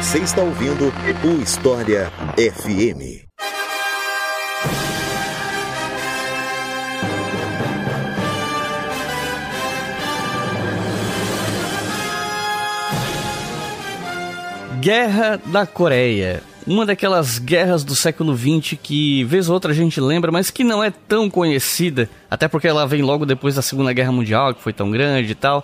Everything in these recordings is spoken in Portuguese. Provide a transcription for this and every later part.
Você está ouvindo o História FM. Guerra da Coreia. Uma daquelas guerras do século XX que, vez ou outra, a gente lembra, mas que não é tão conhecida, até porque ela vem logo depois da Segunda Guerra Mundial, que foi tão grande e tal.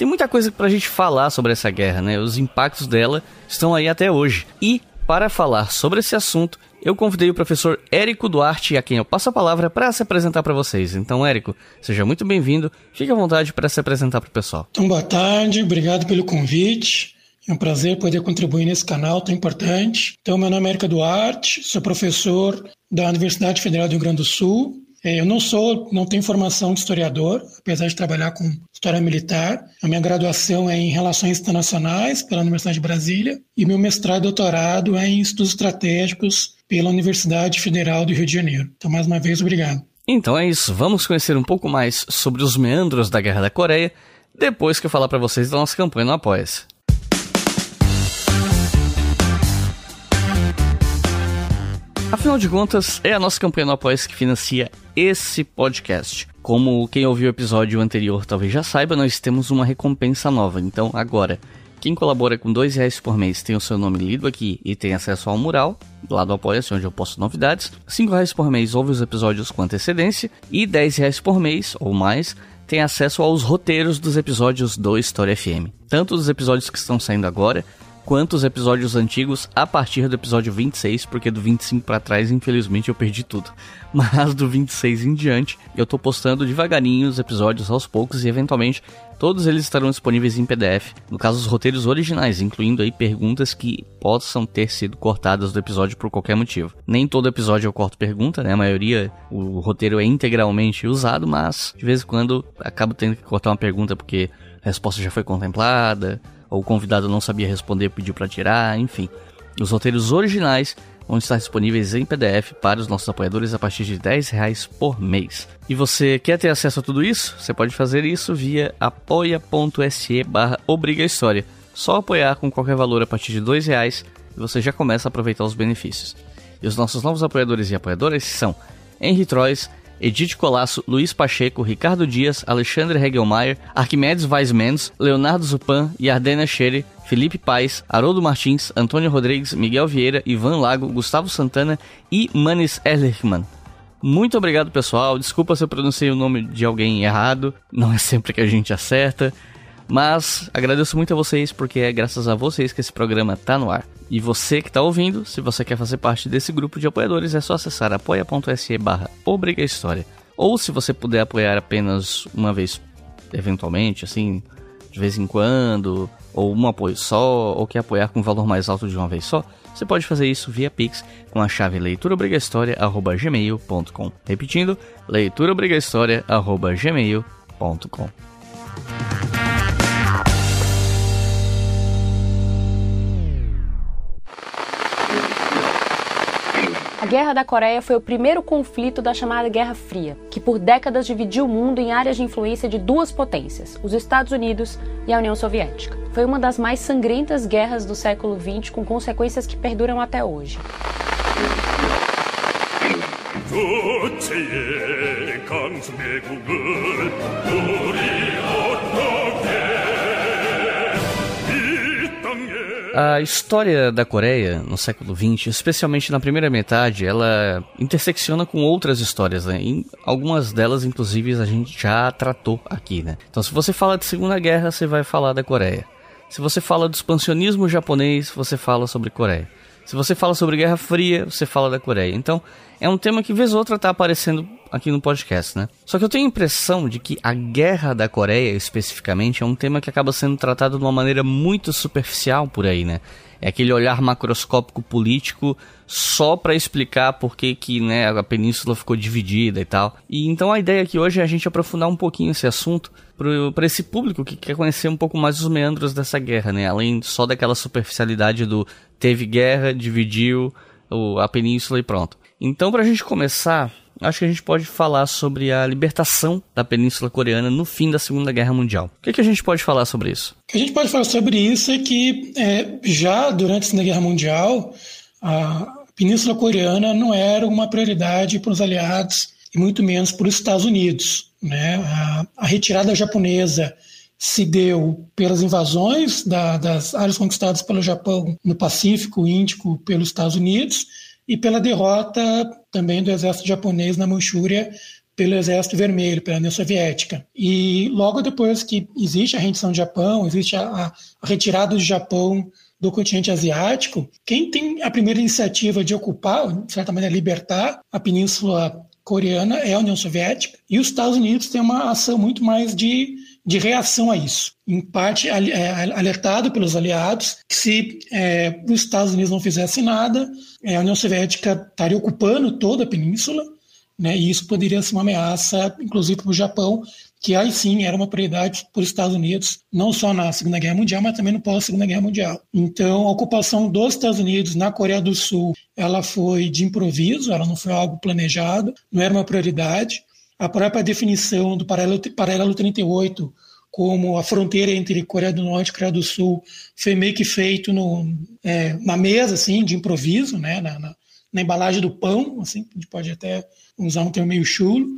Tem muita coisa pra gente falar sobre essa guerra, né? Os impactos dela estão aí até hoje. E, para falar sobre esse assunto, eu convidei o professor Érico Duarte, a quem eu passo a palavra para se apresentar para vocês. Então, Érico, seja muito bem-vindo. Fique à vontade para se apresentar para o pessoal. Então, boa tarde, obrigado pelo convite. É um prazer poder contribuir nesse canal tão importante. Então, meu nome é Érica Duarte, sou professor da Universidade Federal do Rio Grande do Sul. É, eu não sou, não tenho formação de historiador, apesar de trabalhar com história militar. A minha graduação é em Relações Internacionais pela Universidade de Brasília e meu mestrado e doutorado é em Estudos Estratégicos pela Universidade Federal do Rio de Janeiro. Então, mais uma vez, obrigado. Então é isso, vamos conhecer um pouco mais sobre os meandros da Guerra da Coreia depois que eu falar para vocês da nossa campanha no Apoia-se. Afinal de contas, é a nossa campanha no apoia que financia esse podcast. Como quem ouviu o episódio anterior talvez já saiba, nós temos uma recompensa nova. Então, agora, quem colabora com dois reais por mês tem o seu nome lido aqui e tem acesso ao mural, lá do Apoia-se, onde eu posto novidades. Cinco reais por mês ouve os episódios com antecedência. E dez reais por mês, ou mais, tem acesso aos roteiros dos episódios do História FM. Tanto os episódios que estão saindo agora, quanto os episódios antigos a partir do episódio 26, porque do 25 para trás, infelizmente, eu perdi tudo. Mas do 26 em diante, eu tô postando devagarinho os episódios aos poucos e eventualmente todos eles estarão disponíveis em PDF. No caso, os roteiros originais, incluindo aí perguntas que possam ter sido cortadas do episódio por qualquer motivo. Nem todo episódio eu corto pergunta, né? A maioria, o roteiro é integralmente usado, mas de vez em quando acabo tendo que cortar uma pergunta porque a resposta já foi contemplada ou o convidado não sabia responder pediu para tirar, enfim. Os roteiros originais vão estar disponíveis em PDF para os nossos apoiadores a partir de 10 reais por mês. E você quer ter acesso a tudo isso? Você pode fazer isso via apoia.se barra História. Só apoiar com qualquer valor a partir de 2 reais e você já começa a aproveitar os benefícios. E os nossos novos apoiadores e apoiadoras são Henry Trois, Edith Colasso, Luiz Pacheco, Ricardo Dias, Alexandre Hegelmeier, Arquimedes Weismans, Leonardo Zupan, Yardena Scherer, Felipe Paes, Haroldo Martins, Antônio Rodrigues, Miguel Vieira, Ivan Lago, Gustavo Santana e Manis Erlichman. Muito obrigado, pessoal. Desculpa se eu pronunciei o nome de alguém errado. Não é sempre que a gente acerta. Mas agradeço muito a vocês porque é graças a vocês que esse programa está no ar. E você que está ouvindo, se você quer fazer parte desse grupo de apoiadores, é só acessar apoia.se barra História. Ou se você puder apoiar apenas uma vez, eventualmente, assim, de vez em quando, ou um apoio só, ou quer apoiar com um valor mais alto de uma vez só, você pode fazer isso via Pix com a chave leituraobrigahistoria.gmail.com Repetindo, leituraobrigahistoria.gmail.com Guerra da Coreia foi o primeiro conflito da chamada Guerra Fria, que por décadas dividiu o mundo em áreas de influência de duas potências, os Estados Unidos e a União Soviética. Foi uma das mais sangrentas guerras do século XX, com consequências que perduram até hoje. A história da Coreia no século XX, especialmente na primeira metade, ela intersecciona com outras histórias, né? Em algumas delas, inclusive, a gente já tratou aqui, né? Então, se você fala de Segunda Guerra, você vai falar da Coreia. Se você fala do expansionismo japonês, você fala sobre Coreia. Se você fala sobre Guerra Fria, você fala da Coreia. Então, é um tema que vez ou outra tá aparecendo aqui no podcast, né? Só que eu tenho a impressão de que a guerra da Coreia, especificamente, é um tema que acaba sendo tratado de uma maneira muito superficial por aí, né? É aquele olhar macroscópico político só para explicar por que, que né, a península ficou dividida e tal. E então a ideia aqui hoje é a gente aprofundar um pouquinho esse assunto para esse público que quer conhecer um pouco mais os meandros dessa guerra, né? Além só daquela superficialidade do teve guerra, dividiu a península e pronto. Então, para a gente começar, acho que a gente pode falar sobre a libertação da Península Coreana no fim da Segunda Guerra Mundial. O que, que a gente pode falar sobre isso? O que a gente pode falar sobre isso é que é, já durante a Segunda Guerra Mundial, a Península Coreana não era uma prioridade para os aliados e muito menos para os Estados Unidos. Né? A, a retirada japonesa se deu pelas invasões da, das áreas conquistadas pelo Japão no Pacífico Índico pelos Estados Unidos e pela derrota também do exército japonês na Manchúria pelo Exército Vermelho, pela União Soviética. E logo depois que existe a rendição do Japão, existe a, a retirada do Japão do continente asiático, quem tem a primeira iniciativa de ocupar, de certa maneira, libertar a Península Coreana é a União Soviética, e os Estados Unidos têm uma ação muito mais de de reação a isso. Em parte, é, alertado pelos aliados que se é, os Estados Unidos não fizessem nada, é, a União Soviética estaria ocupando toda a península, né, e isso poderia ser uma ameaça, inclusive para o Japão, que aí sim era uma prioridade para os Estados Unidos, não só na Segunda Guerra Mundial, mas também no pós-Segunda Guerra Mundial. Então, a ocupação dos Estados Unidos na Coreia do Sul, ela foi de improviso, ela não foi algo planejado, não era uma prioridade a própria definição do paralelo, paralelo 38 como a fronteira entre Coreia do Norte e Coreia do Sul foi meio que feito no, é, na mesa, assim, de improviso, né, na, na, na, embalagem do pão, assim, a gente pode até usar um termo meio chulo.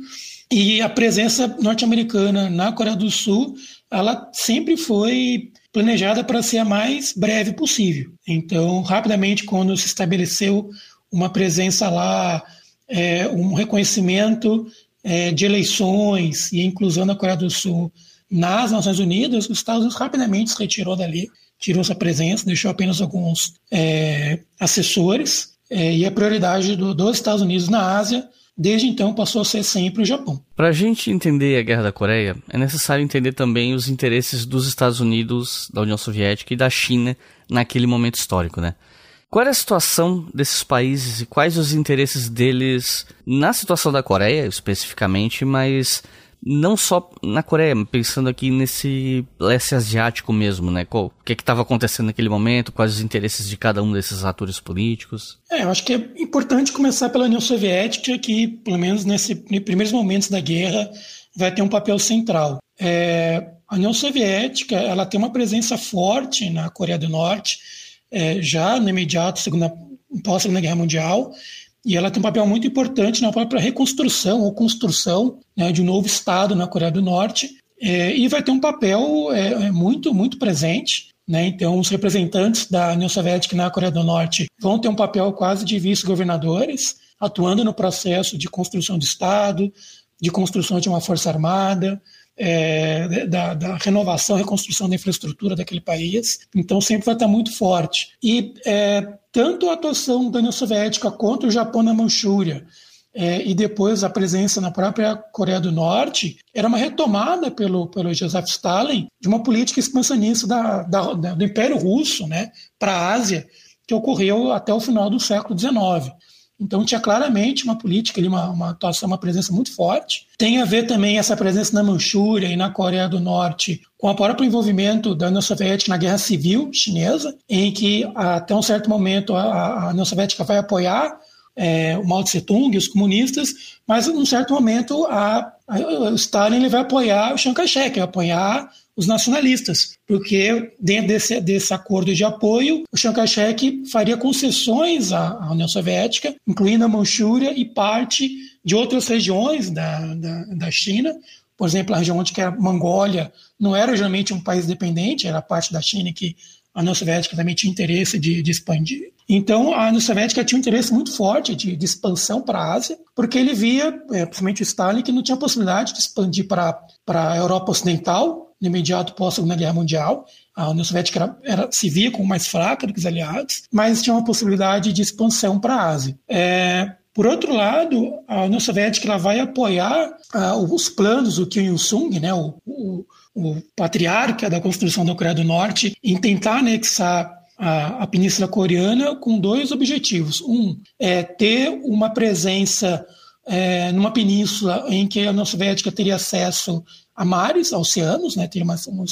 E a presença norte-americana na Coreia do Sul, ela sempre foi planejada para ser a mais breve possível. Então, rapidamente, quando se estabeleceu uma presença lá, é, um reconhecimento é, de eleições e inclusão da Coreia do Sul nas Nações Unidas, os Estados Unidos rapidamente se retirou dali, tirou sua presença, deixou apenas alguns é, assessores, é, e a prioridade do, dos Estados Unidos na Ásia, desde então, passou a ser sempre o Japão. Para a gente entender a Guerra da Coreia, é necessário entender também os interesses dos Estados Unidos, da União Soviética e da China naquele momento histórico, né? Qual era a situação desses países e quais os interesses deles na situação da Coreia, especificamente, mas não só na Coreia, pensando aqui nesse leste asiático mesmo, né? O que estava acontecendo naquele momento, quais os interesses de cada um desses atores políticos? É, eu acho que é importante começar pela União Soviética, que, pelo menos nesses primeiros momentos da guerra, vai ter um papel central. É, a União Soviética ela tem uma presença forte na Coreia do Norte, é, já no imediato segunda, pós-segunda guerra mundial, e ela tem um papel muito importante na própria reconstrução ou construção né, de um novo Estado na Coreia do Norte, é, e vai ter um papel é, é, muito, muito presente. Né? Então, os representantes da União Soviética na Coreia do Norte vão ter um papel quase de vice-governadores, atuando no processo de construção do Estado, de construção de uma força armada, é, da, da, renovação, reconstrução da infraestrutura daquele país. Então sempre vai estar muito forte. E é, tanto a atuação da União Soviética quanto o Japão na Manchúria, é, e depois a presença na própria Coreia do Norte, era uma retomada pelo, pelo Joseph Stalin de uma política expansionista da, da, da do Império Russo né, para a Ásia, que ocorreu até o final do século XIX. Então tinha claramente uma política ali, uma, uma atuação, uma presença muito forte. Tem a ver também essa presença na Manchúria e na Coreia do Norte com o próprio envolvimento da União Soviética na Guerra Civil Chinesa, em que até um certo momento a, a União Soviética vai apoiar é, o Mao Tse Tung e os comunistas, mas num certo momento a, a, o Stalin ele vai apoiar o Chiang Kai-shek, vai apoiar os nacionalistas, porque dentro desse, desse acordo de apoio, o Chiang Kai-shek faria concessões à, União Soviética, incluindo a Manchúria e parte de outras regiões da, da, da China, por exemplo, a região onde que a Mongólia não era geralmente um país dependente, era parte da China que a União Soviética também tinha interesse de, de expandir. Então, a União Soviética tinha um interesse muito forte de, de expansão para a Ásia, porque ele via, é, principalmente o Stalin, que não tinha possibilidade de expandir para a Europa Ocidental, no imediato pós-Segunda Guerra Mundial. A União Soviética era, era, se via como mais fraca do que os aliados, mas tinha uma possibilidade de expansão para a Ásia. É, por outro lado, a União Soviética ela vai apoiar uh, os planos do Kim Il-sung, né, o, o, o, patriarca da construção da Coreia do Norte, em tentar anexar a, a Península Coreana com dois objetivos. Um é ter uma presença é, numa península em que a União Soviética teria acesso a mares, a oceanos, né, teria uma, um,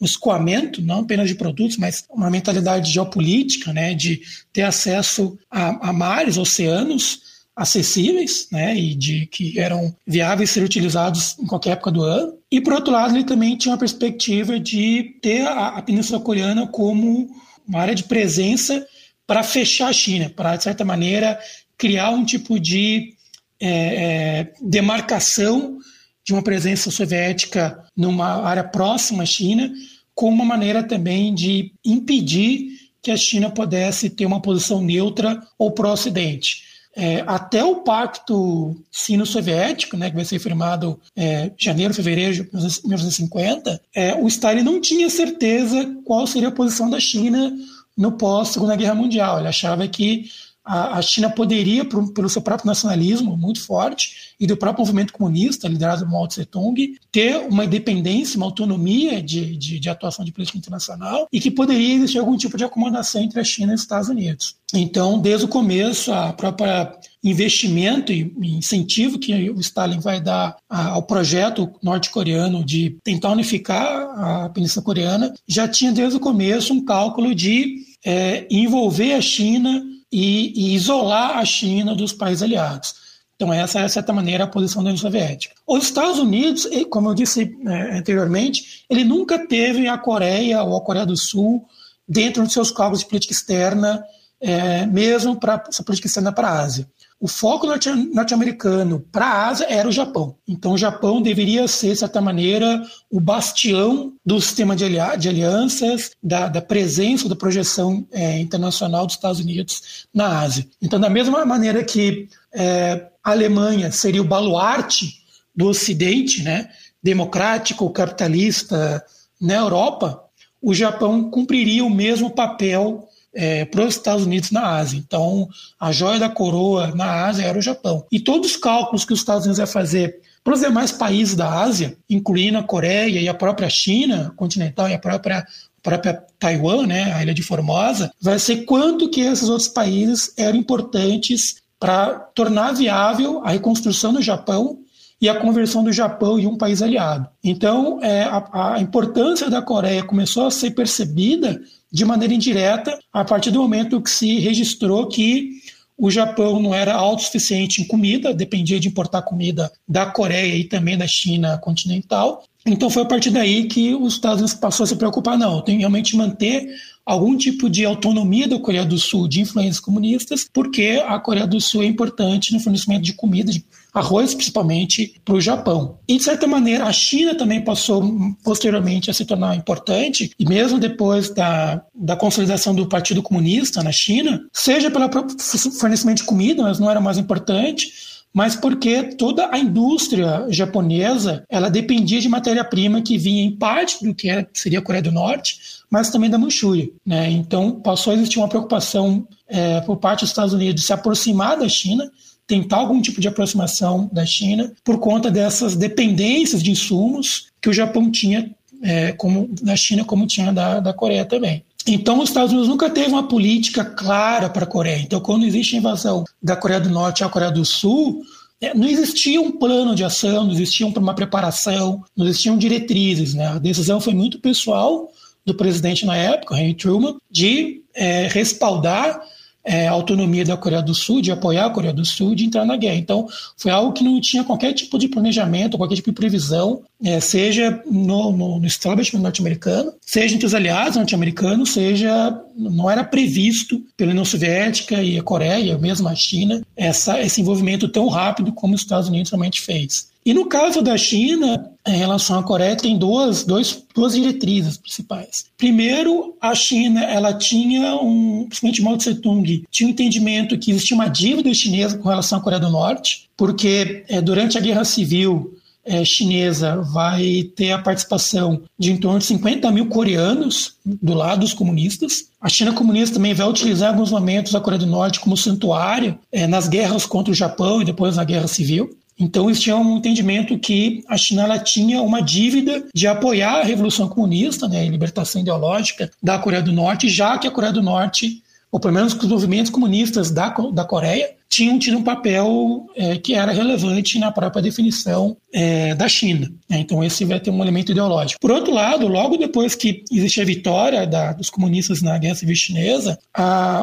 um escoamento, não apenas de produtos, mas uma mentalidade geopolítica, né, de ter acesso a, a mares, oceanos, acessíveis, né, e de que eram viáveis ser utilizados em qualquer época do ano. E por outro lado, ele também tinha uma perspectiva de ter a, a Península Coreana como uma área de presença para fechar a China, para de certa maneira criar um tipo de é, é, demarcação de uma presença soviética numa área próxima à China, como uma maneira também de impedir que a China pudesse ter uma posição neutra ou pró-Ocidente. É, até o pacto sino-soviético, né, que vai ser firmado é, janeiro, fevereiro de 1950, é, o Stalin não tinha certeza qual seria a posição da China no pós-Segunda Guerra Mundial. Ele achava que a, China poderia, pelo seu próprio nacionalismo muito forte e do próprio movimento comunista, liderado por Mao Tse-tung, ter uma independência, uma autonomia de, de, de, atuação de política internacional e que poderia existir algum tipo de acomodação entre a China e os Estados Unidos. Então, desde o começo, a própria investimento e incentivo que o Stalin vai dar ao projeto norte-coreano de tentar unificar a Península Coreana já tinha desde o começo um cálculo de é, envolver a China e, e isolar a China dos países aliados. Então, essa é, de certa maneira, a posição da União Soviética. Os Estados Unidos, como eu disse é, anteriormente, ele nunca teve a Coreia ou a Coreia do Sul dentro dos seus cálculos de política externa, é, mesmo para essa política externa para a Ásia. O foco norte-americano para a Ásia era o Japão. Então, o Japão deveria ser, de certa maneira, o bastião do sistema de, alianças, da, da presença, da projeção é, internacional dos Estados Unidos na Ásia. Então, da mesma maneira que é, a Alemanha seria o baluarte do Ocidente, né, democrático, capitalista na Europa, o Japão cumpriria o mesmo papel é, para os Estados Unidos na Ásia. Então, a joia da coroa na Ásia era o Japão. E todos os cálculos que os Estados Unidos ia fazer para os demais países da Ásia, incluindo a Coreia e a própria China continental e a própria própria Taiwan, né, a ilha de Formosa, vai ser quanto que esses outros países eram importantes para tornar viável a reconstrução do Japão e a conversão do Japão em um país aliado. Então, é, a, a importância da Coreia começou a ser percebida de maneira indireta a partir do momento que se registrou que o Japão não era autossuficiente em comida, dependia de importar comida da Coreia e também da China continental. Então foi a partir daí que os Estados Unidos passou a se preocupar, não, tem realmente manter algum tipo de autonomia da Coreia do Sul de influências comunistas, porque a Coreia do Sul é importante no fornecimento de comida, de arroz principalmente, para o Japão. E, de certa maneira, a China também passou posteriormente a se tornar importante, e mesmo depois da, da consolidação do Partido Comunista na China, seja pelo fornecimento de comida, mas não era mais importante, mas porque toda a indústria japonesa ela dependia de matéria-prima que vinha em parte do que era, seria a Coreia do Norte, mas também da Manchúria. Né? Então passou a existir uma preocupação é, por parte dos Estados Unidos de se aproximar da China, tentar algum tipo de aproximação da China por conta dessas dependências de insumos que o Japão tinha é, como da China como tinha da, da Coreia também. Então, os Estados Unidos nunca teve uma política clara para a Coreia. Então, quando existe a invasão da Coreia do Norte à Coreia do Sul, é, não existia um plano de ação, não existia uma preparação, não existiam diretrizes. Né? A decisão foi muito pessoal do presidente na época, Henry Truman, de é, respaldar é, autonomia da Coreia do Sul, de apoiar a Coreia do Sul, de entrar na guerra. Então, foi algo que não tinha qualquer tipo de planejamento, qualquer tipo de previsão, é, seja no, no, no establishment norte-americano, seja entre os aliados norte-americanos, seja não era previsto pela União Soviética e a Coreia, mesmo a China, essa, esse envolvimento tão rápido como os Estados Unidos realmente fez. E no caso da China, em relação à Coreia, tem duas, dois, duas diretrizes principais. Primeiro, a China ela tinha um, principalmente Mao Tse Tung, tinha um entendimento que existia uma dívida chinesa com relação à Coreia do Norte, porque é, durante a Guerra Civil é, chinesa vai ter a participação de em torno de 50 mil coreanos do lado dos comunistas. A China comunista também vai utilizar em alguns momentos a Coreia do Norte como santuário é, nas guerras contra o Japão e depois na Guerra Civil. Então, eles tinham um entendimento que a China tinha uma dívida de apoiar a Revolução Comunista, né, a libertação ideológica da Coreia do Norte, já que a Coreia do Norte, ou pelo menos os movimentos comunistas da, da Coreia, tinham tido um papel é, que era relevante na própria definição é, da China. Né? Então, esse vai ter um elemento ideológico. Por outro lado, logo depois que existe a vitória da, dos comunistas na Guerra Civil Chinesa,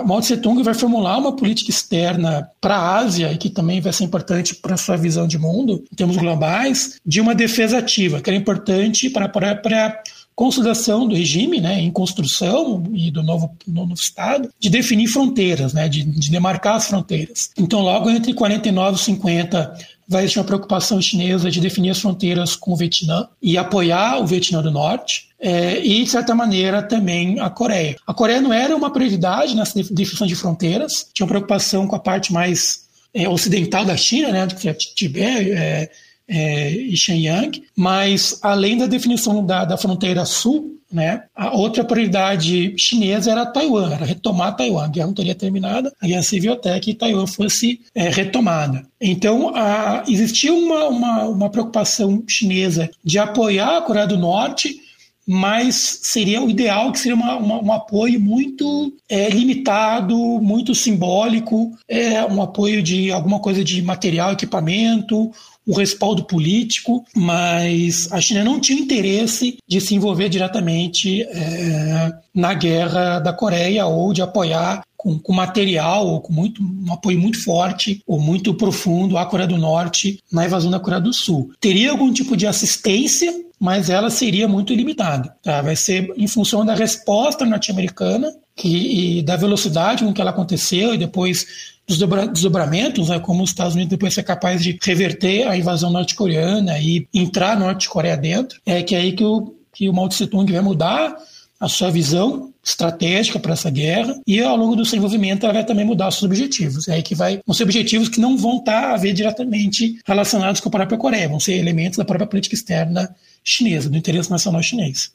Mao Tse-tung vai formular uma política externa para a Ásia, que também vai ser importante para a sua visão de mundo, em termos globais, de uma defesa ativa, que era importante para a própria consolidação do regime, né, em construção e do novo, novo Estado, de definir fronteiras, né, de, de demarcar as fronteiras. Então, logo entre 49 e 50, vai existir uma preocupação chinesa de definir as fronteiras com o Vietnã e apoiar o Vietnã do Norte. É, e, de certa maneira, também a Coreia. A Coreia não era uma prioridade nessa definição de fronteiras, tinha uma preocupação com a parte mais é, ocidental da China, né, que é Tibete, é, é, e Shenyang, mas além da definição da, da fronteira sul, né, a outra prioridade chinesa era Taiwan, era retomar Taiwan. A guerra não teria terminado, a guerra civil até que Taiwan fosse é, retomada. Então, a, existia uma, uma, uma preocupação chinesa de apoiar a Coreia do Norte mas seria o ideal que seria uma, uma, um apoio muito é, limitado, muito simbólico, é, um apoio de alguma coisa de material, equipamento, o respaldo político, mas a China não tinha interesse de se envolver diretamente é, na guerra da Coreia ou de apoiar com, com, material ou com muito, um apoio muito forte ou muito profundo à Coreia do Norte na invasão da Coreia do Sul. Teria algum tipo de assistência, mas ela seria muito limitada. Tá? Vai ser em função da resposta norte-americana e da velocidade com que ela aconteceu e depois dos desdobramentos, né, como os Estados Unidos depois ser capaz de reverter a invasão norte-coreana e entrar Norte-Coreia dentro, é que é aí que o, que o Mao Tse-tung vai mudar a sua visão estratégica para essa guerra e ao longo do seu envolvimento ela vai também mudar os seus objetivos. É aí que vai vão ser objetivos que não vão estar tá a ver diretamente relacionados com a própria Coreia, vão ser elementos da própria política externa chinesa, do interesse nacional chinês.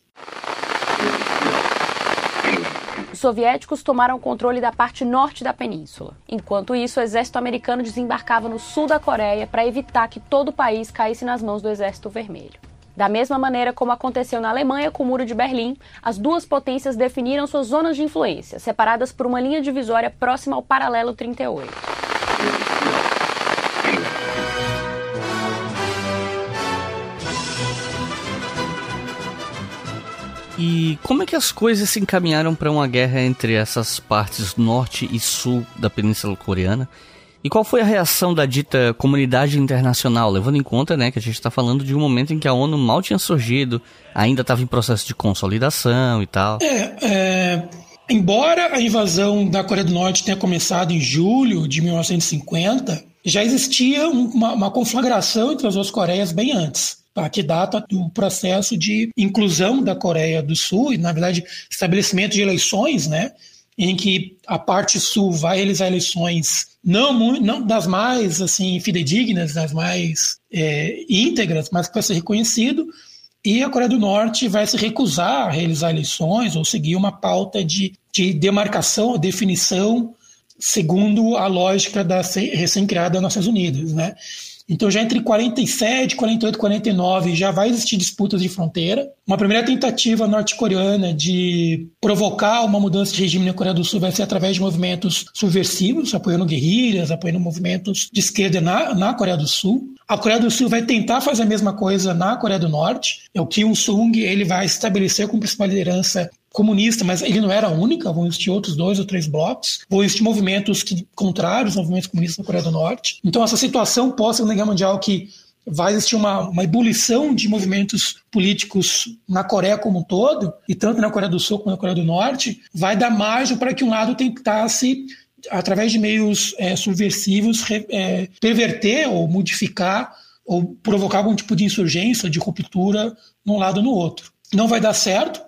Os soviéticos tomaram controle da parte norte da península. Enquanto isso, o exército americano desembarcava no sul da Coreia para evitar que todo o país caísse nas mãos do Exército Vermelho. Da mesma maneira como aconteceu na Alemanha com o Muro de Berlim, as duas potências definiram suas zonas de influência, separadas por uma linha divisória próxima ao paralelo 38. E como é que as coisas se encaminharam para uma guerra entre essas partes norte e sul da Península Coreana? E qual foi a reação da dita comunidade internacional, levando em conta né, que a gente está falando de um momento em que a ONU mal tinha surgido, ainda estava em processo de consolidação e tal? É, é, embora a invasão da Coreia do Norte tenha começado em julho de 1950, já existia uma, uma conflagração entre as duas Coreias bem antes tá, que data do processo de inclusão da Coreia do Sul e, na verdade, estabelecimento de eleições, né, em que a parte sul vai realizar eleições não, não das mais assim fidedignas, das mais é, íntegras, mas que vai ser reconhecido, e a Coreia do Norte vai se recusar a realizar eleições ou seguir uma pauta de, de demarcação definição segundo a lógica da recém-criada Nações Unidas, né? Então, já entre 47, 48 e 49 já vai existir disputas de fronteira. Uma primeira tentativa norte-coreana de provocar uma mudança de regime na Coreia do Sul vai ser através de movimentos subversivos, apoiando guerrilhas, apoiando movimentos de esquerda na, na Coreia do Sul. A Coreia do Sul vai tentar fazer a mesma coisa na Coreia do Norte. É o Kim Il-sung ele vai estabelecer como principal liderança comunista, mas ele não era a única, vão existir outros dois ou três blocos, vão existir movimentos que, contrários aos movimentos comunistas na Coreia do Norte. Então, essa situação pós-Segunda Guerra Mundial que vai existir uma, uma ebulição de movimentos políticos na Coreia como um todo, e tanto na Coreia do Sul como na Coreia do Norte, vai dar margem para que um lado tentasse através de meios é, subversivos, é, perverter ou modificar ou provocar algum tipo de insurgência, de ruptura num lado ou no outro. Não vai dar certo,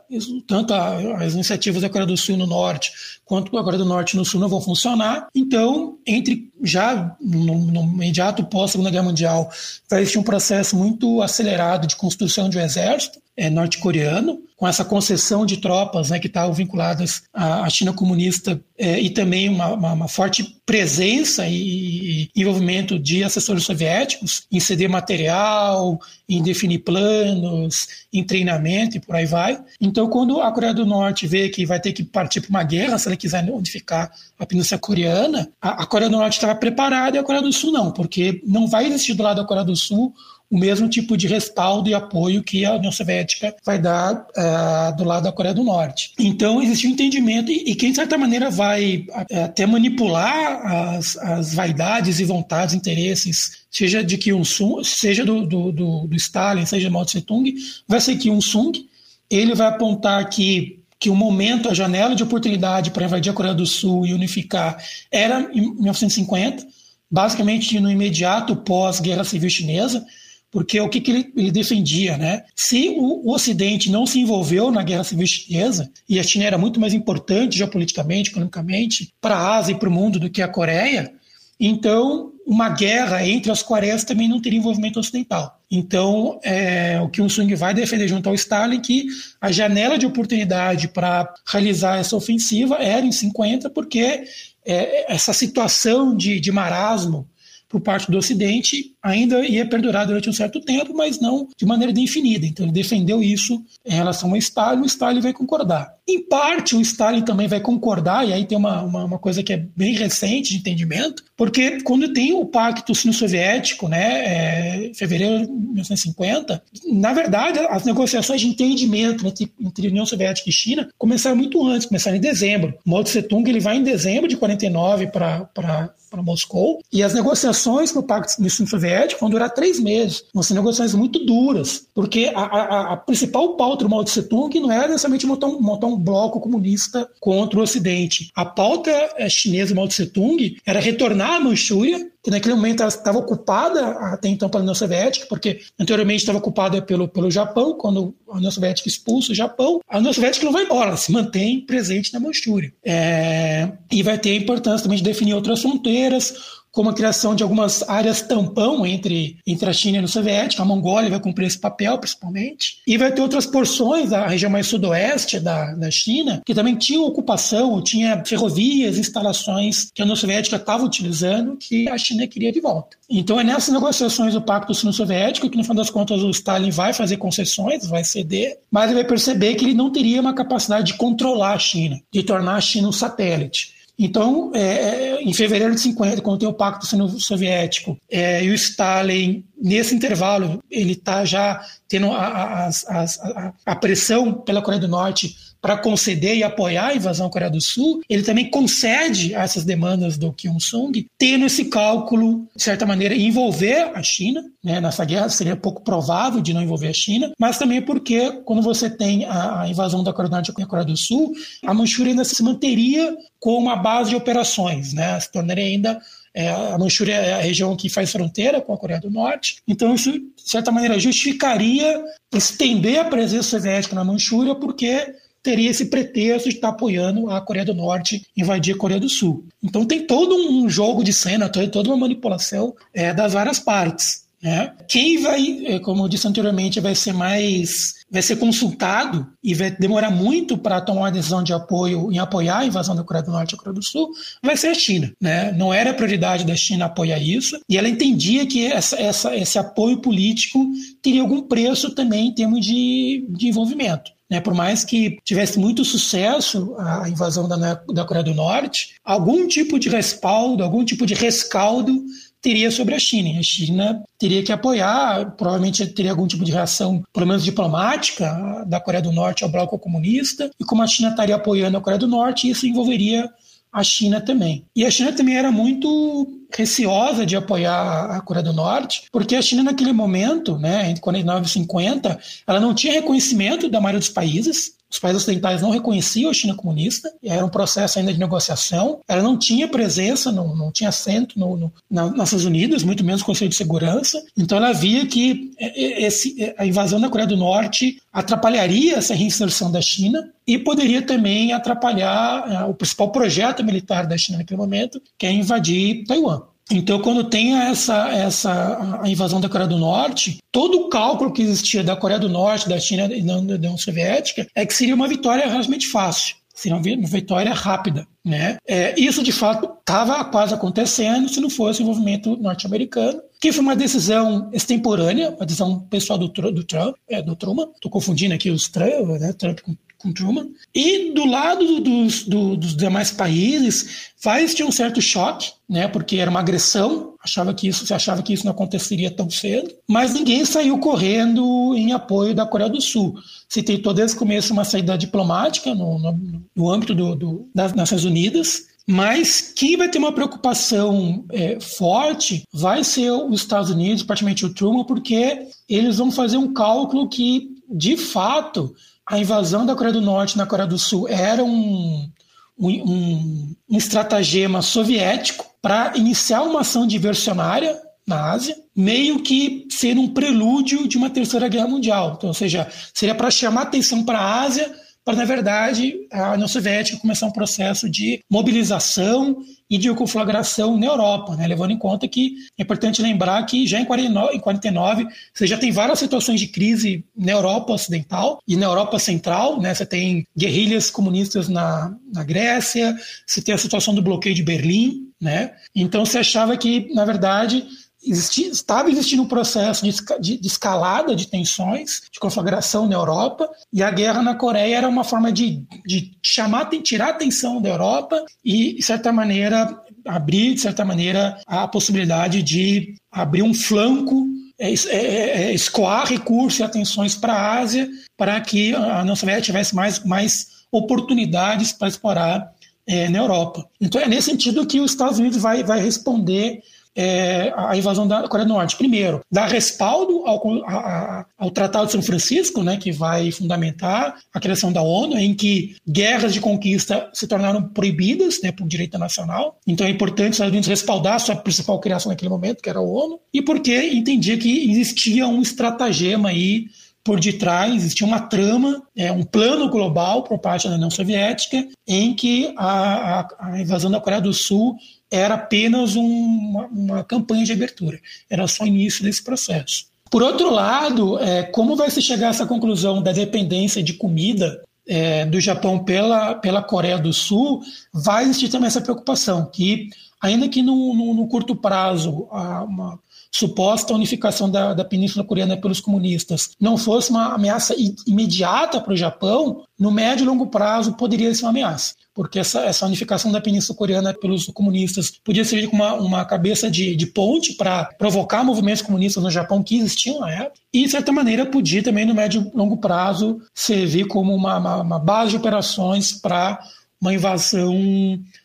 tanto as iniciativas da Coreia do Sul no norte quanto a Coreia do Norte no sul não vão funcionar. Então, entre já no, no imediato pós Segunda Guerra Mundial, vai existir um processo muito acelerado de construção de um exército é, norte-coreano, com essa concessão de tropas né, que estavam vinculadas à, China comunista é, e também uma, uma, uma, forte presença e, e, envolvimento de assessores soviéticos em ceder material, em definir planos, em treinamento e por aí vai. Então, Então, quando a Coreia do Norte vê que vai ter que partir para uma guerra, se ela quiser unificar a Península Coreana, a, a Coreia do Norte estava preparada e a Coreia do Sul não, porque não vai existir do lado da Coreia do Sul o mesmo tipo de respaldo e apoio que a União Soviética vai dar uh, do lado da Coreia do Norte. Então, existe um entendimento e, e que, de certa maneira, vai uh, até manipular as, as vaidades e vontades, interesses, seja de que um seja do, do, do, do Stalin, seja de Mao Tse Tung, vai ser que um Sung ele vai apontar que que o momento, a janela de oportunidade para invadir a Coreia do Sul e unificar era em 1950, basicamente no imediato pós-guerra civil chinesa, porque o que, que ele, ele, defendia, né? Se o, o, Ocidente não se envolveu na Guerra Civil Chinesa, e a China era muito mais importante geopoliticamente, economicamente, para a Ásia e para o mundo do que a Coreia, então uma guerra entre as Coreias também não teria envolvimento ocidental. Então, é, o Kim Il-sung vai defender junto ao Stalin que a janela de oportunidade para realizar essa ofensiva era em 50, porque é, essa situação de, de marasmo por parte do Ocidente ainda ia perdurar durante um certo tempo, mas não de maneira indefinida. Então ele defendeu isso em relação ao Stalin, o Stalin vai concordar. Em parte, o Stalin também vai concordar, e aí tem uma, uma, uma coisa que é bem recente de entendimento, porque quando tem o Pacto Sino-Soviético, né, é, fevereiro de 1950, na verdade, as negociações de entendimento entre, entre União Soviética e China começaram muito antes, começaram em dezembro. Mao Tse-tung ele vai em dezembro de 49 para Moscou, e as negociações no Pacto Sino-Soviético vão durar três meses. Vão ser negociações muito duras, porque a, a, a principal pauta do Mao Tse-tung não era necessariamente montar um, montar um bloco comunista contra o Ocidente. A pauta eh, chinesa Mao Tse-tung era retornar à Manchúria, que naquele momento estava ocupada até então pela União Soviética, porque anteriormente estava ocupada pelo, pelo Japão, quando a União Soviética expulsa o Japão, a União Soviética não vai embora, ela se mantém presente na Manchúria. É, e vai ter a importância também de definir outras fronteiras, como a criação de algumas áreas tampão entre, entre a China e a União Soviética. A Mongólia vai cumprir esse papel, principalmente. E vai ter outras porções da região mais sudoeste da, da China, que também tinham ocupação, tinha ferrovias, instalações que a União Soviética estava utilizando, que a China queria de volta. Então é nessas negociações do Pacto Sino-Soviético que, no final das contas, o Stalin vai fazer concessões, vai ceder, mas ele vai perceber que ele não teria uma capacidade de controlar a China, de tornar a China um satélite. Então, é, é, em fevereiro de 50, quando tem o Pacto Soviético é, e o Stalin, nesse intervalo, ele está já tendo a, a, a, a, pressão pela Coreia do Norte para conceder e apoiar a invasão à Coreia do Sul, ele também concede a essas demandas do Kim Il-sung, tendo esse cálculo, de certa maneira, envolver a China. Né? Nessa guerra seria pouco provável de não envolver a China, mas também porque, quando você tem a, a invasão da Coreia do Norte a Coreia do Sul, a Manchúria ainda se manteria como uma base de operações, né? se tornaria ainda é, a Manchúria é a região que faz fronteira com a Coreia do Norte. Então, isso, de certa maneira, justificaria estender a presença soviética na Manchúria, porque teria esse pretexto de estar apoiando a Coreia do Norte invadir a Coreia do Sul. Então tem todo um jogo de cena, toda uma manipulação é, das várias partes. Né? Quem vai, é, como eu disse anteriormente, vai ser mais, vai ser consultado e vai demorar muito para tomar uma decisão de apoio em apoiar a invasão da Coreia do Norte da Coreia do Sul, vai ser a China. Né? Não era prioridade da China apoiar isso e ela entendia que essa, essa, esse apoio político teria algum preço também em termos de, de envolvimento. Né, por mais que tivesse muito sucesso a invasão da, da Coreia do Norte, algum tipo de respaldo, algum tipo de rescaldo teria sobre a China. A China teria que apoiar, provavelmente teria algum tipo de reação, pelo menos diplomática, da Coreia do Norte ao bloco comunista, e como a China estaria apoiando a Coreia do Norte, isso envolveria a China também. E a China também era muito receosa de apoiar a Coreia do Norte, porque a China naquele momento, né, entre 49 e 50, ela não tinha reconhecimento da maioria dos países, os países ocidentais não reconheciam a China comunista, era um processo ainda de negociação. Ela não tinha presença, não, não tinha assento no, no, nas Nações Unidas, muito menos no Conselho de Segurança. Então ela via que esse, a invasão da Coreia do Norte atrapalharia essa reinserção da China e poderia também atrapalhar é, o principal projeto militar da China naquele momento, que é invadir Taiwan. Então, quando tem essa, essa a invasão da Coreia do Norte, todo o cálculo que existia da Coreia do Norte, da China e da União Soviética é que seria uma vitória relativamente fácil, seria uma vitória rápida. Né? É, isso, de fato, estava quase acontecendo se não fosse o envolvimento norte-americano, que foi uma decisão extemporânea, uma decisão pessoal do, do Trump, é, do Truman. Estou confundindo aqui os Trump, né? Trump com com Truman. E do lado dos, do, dos demais países, vai existir um certo choque, né, porque era uma agressão, achava que isso, achava que isso não aconteceria tão cedo, mas ninguém saiu correndo em apoio da Coreia do Sul. Se tentou desde o começo uma saída diplomática no, no, no âmbito do, do, das Nações Unidas, mas quem vai ter uma preocupação é, forte vai ser os Estados Unidos, praticamente o Truman, porque eles vão fazer um cálculo que, de fato, a invasão da Coreia do Norte na Coreia do Sul era um, um, um estratagema soviético para iniciar uma ação diversionária na Ásia, meio que ser um prelúdio de uma terceira guerra mundial. Então, ou seja, seria para chamar atenção para a Ásia para, na verdade, a União Soviética começar um processo de mobilização e de conflagração na Europa, né? levando em conta que é importante lembrar que já em 49, em 49 você já tem várias situações de crise na Europa Ocidental e na Europa Central. Né? Você tem guerrilhas comunistas na, na Grécia, você tem a situação do bloqueio de Berlim. Né? Então você achava que, na verdade, estava existindo um processo de, de, de, escalada de tensões, de conflagração na Europa, e a guerra na Coreia era uma forma de, de chamar, tirar a atenção da Europa e, de certa maneira, abrir, de certa maneira, a possibilidade de abrir um flanco é, é, é, é escoar recursos e atenções para a Ásia para que a União Soviética tivesse mais, mais oportunidades para explorar é, na Europa. Então é nesse sentido que os Estados Unidos vai, vai responder é, a invasão da Coreia do Norte. Primeiro, dar respaldo ao, a, ao Tratado de São Francisco, né, que vai fundamentar a criação da ONU, em que guerras de conquista se tornaram proibidas né, por direito nacional. Então é importante os Estados Unidos respaldar a sua principal criação naquele momento, que era a ONU, e porque entendia que existia um estratagema aí por detrás existia uma trama, é, um plano global por parte da União Soviética, em que a, a, a invasão da Coreia do Sul era apenas um, uma, uma, campanha de abertura, era só início desse processo. Por outro lado, é, como vai se chegar a essa conclusão da dependência de comida é, do Japão pela, pela Coreia do Sul, vai existir também essa preocupação, que ainda que no, no, no curto prazo uma suposta unificação da, da Península Coreana pelos comunistas não fosse uma ameaça imediata para o Japão, no médio e longo prazo poderia ser uma ameaça porque essa, essa unificação da Península Coreana pelos comunistas podia servir como uma, uma cabeça de, de ponte para provocar movimentos comunistas no Japão que existiam na época, e, de certa maneira, podia também, no médio e longo prazo, servir como uma, uma, uma base de operações para uma invasão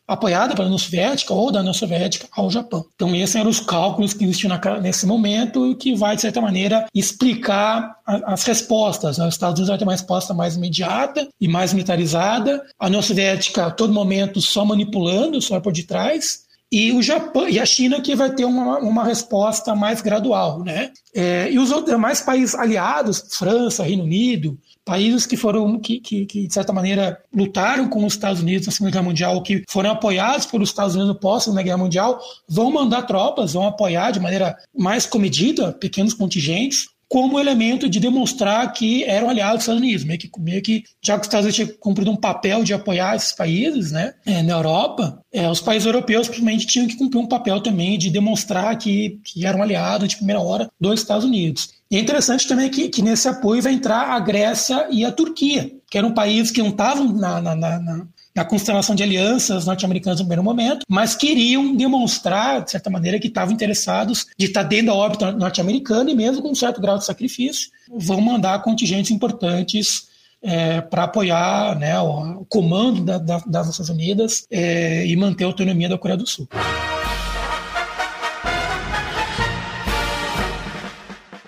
apoiada pela União Soviética ou da União Soviética ao Japão. Então, esses eram os cálculos que existiam nesse momento e que vai, de certa maneira, explicar as respostas. Os Estados Unidos vai ter uma resposta mais imediata e mais militarizada, a União Soviética a todo momento só manipulando, só por detrás, e o Japão e a China que vai ter uma, uma resposta mais gradual, né? É, e os demais países aliados, França, Reino Unido, países que foram, que, que, que, de certa maneira lutaram com os Estados Unidos na Segunda Guerra Mundial, que foram apoiados pelos Estados Unidos no pós-Segunda Guerra Mundial, vão mandar tropas, vão apoiar de maneira mais comedida, pequenos contingentes, como elemento de demonstrar que eram aliados dos Estados Unidos, meio que, meio que já que os Estados Unidos tinham cumprido um papel de apoiar esses países, né, é, na Europa, é, os países europeus simplesmente tinham que cumprir um papel também de demonstrar que, que eram aliados de primeira hora dos Estados Unidos. E é interessante também que, que nesse apoio vai entrar a Grécia e a Turquia, que eram países que não estavam na, na, na, na constelação de alianças norte-americanas no primeiro momento, mas queriam demonstrar, de certa maneira, que estavam interessados de estar dentro da órbita norte-americana e mesmo com um certo grau de sacrifício, vão mandar contingentes importantes é, para apoiar né, o, o, comando da, da, das Nações Unidas é, e manter a autonomia da Coreia do Sul.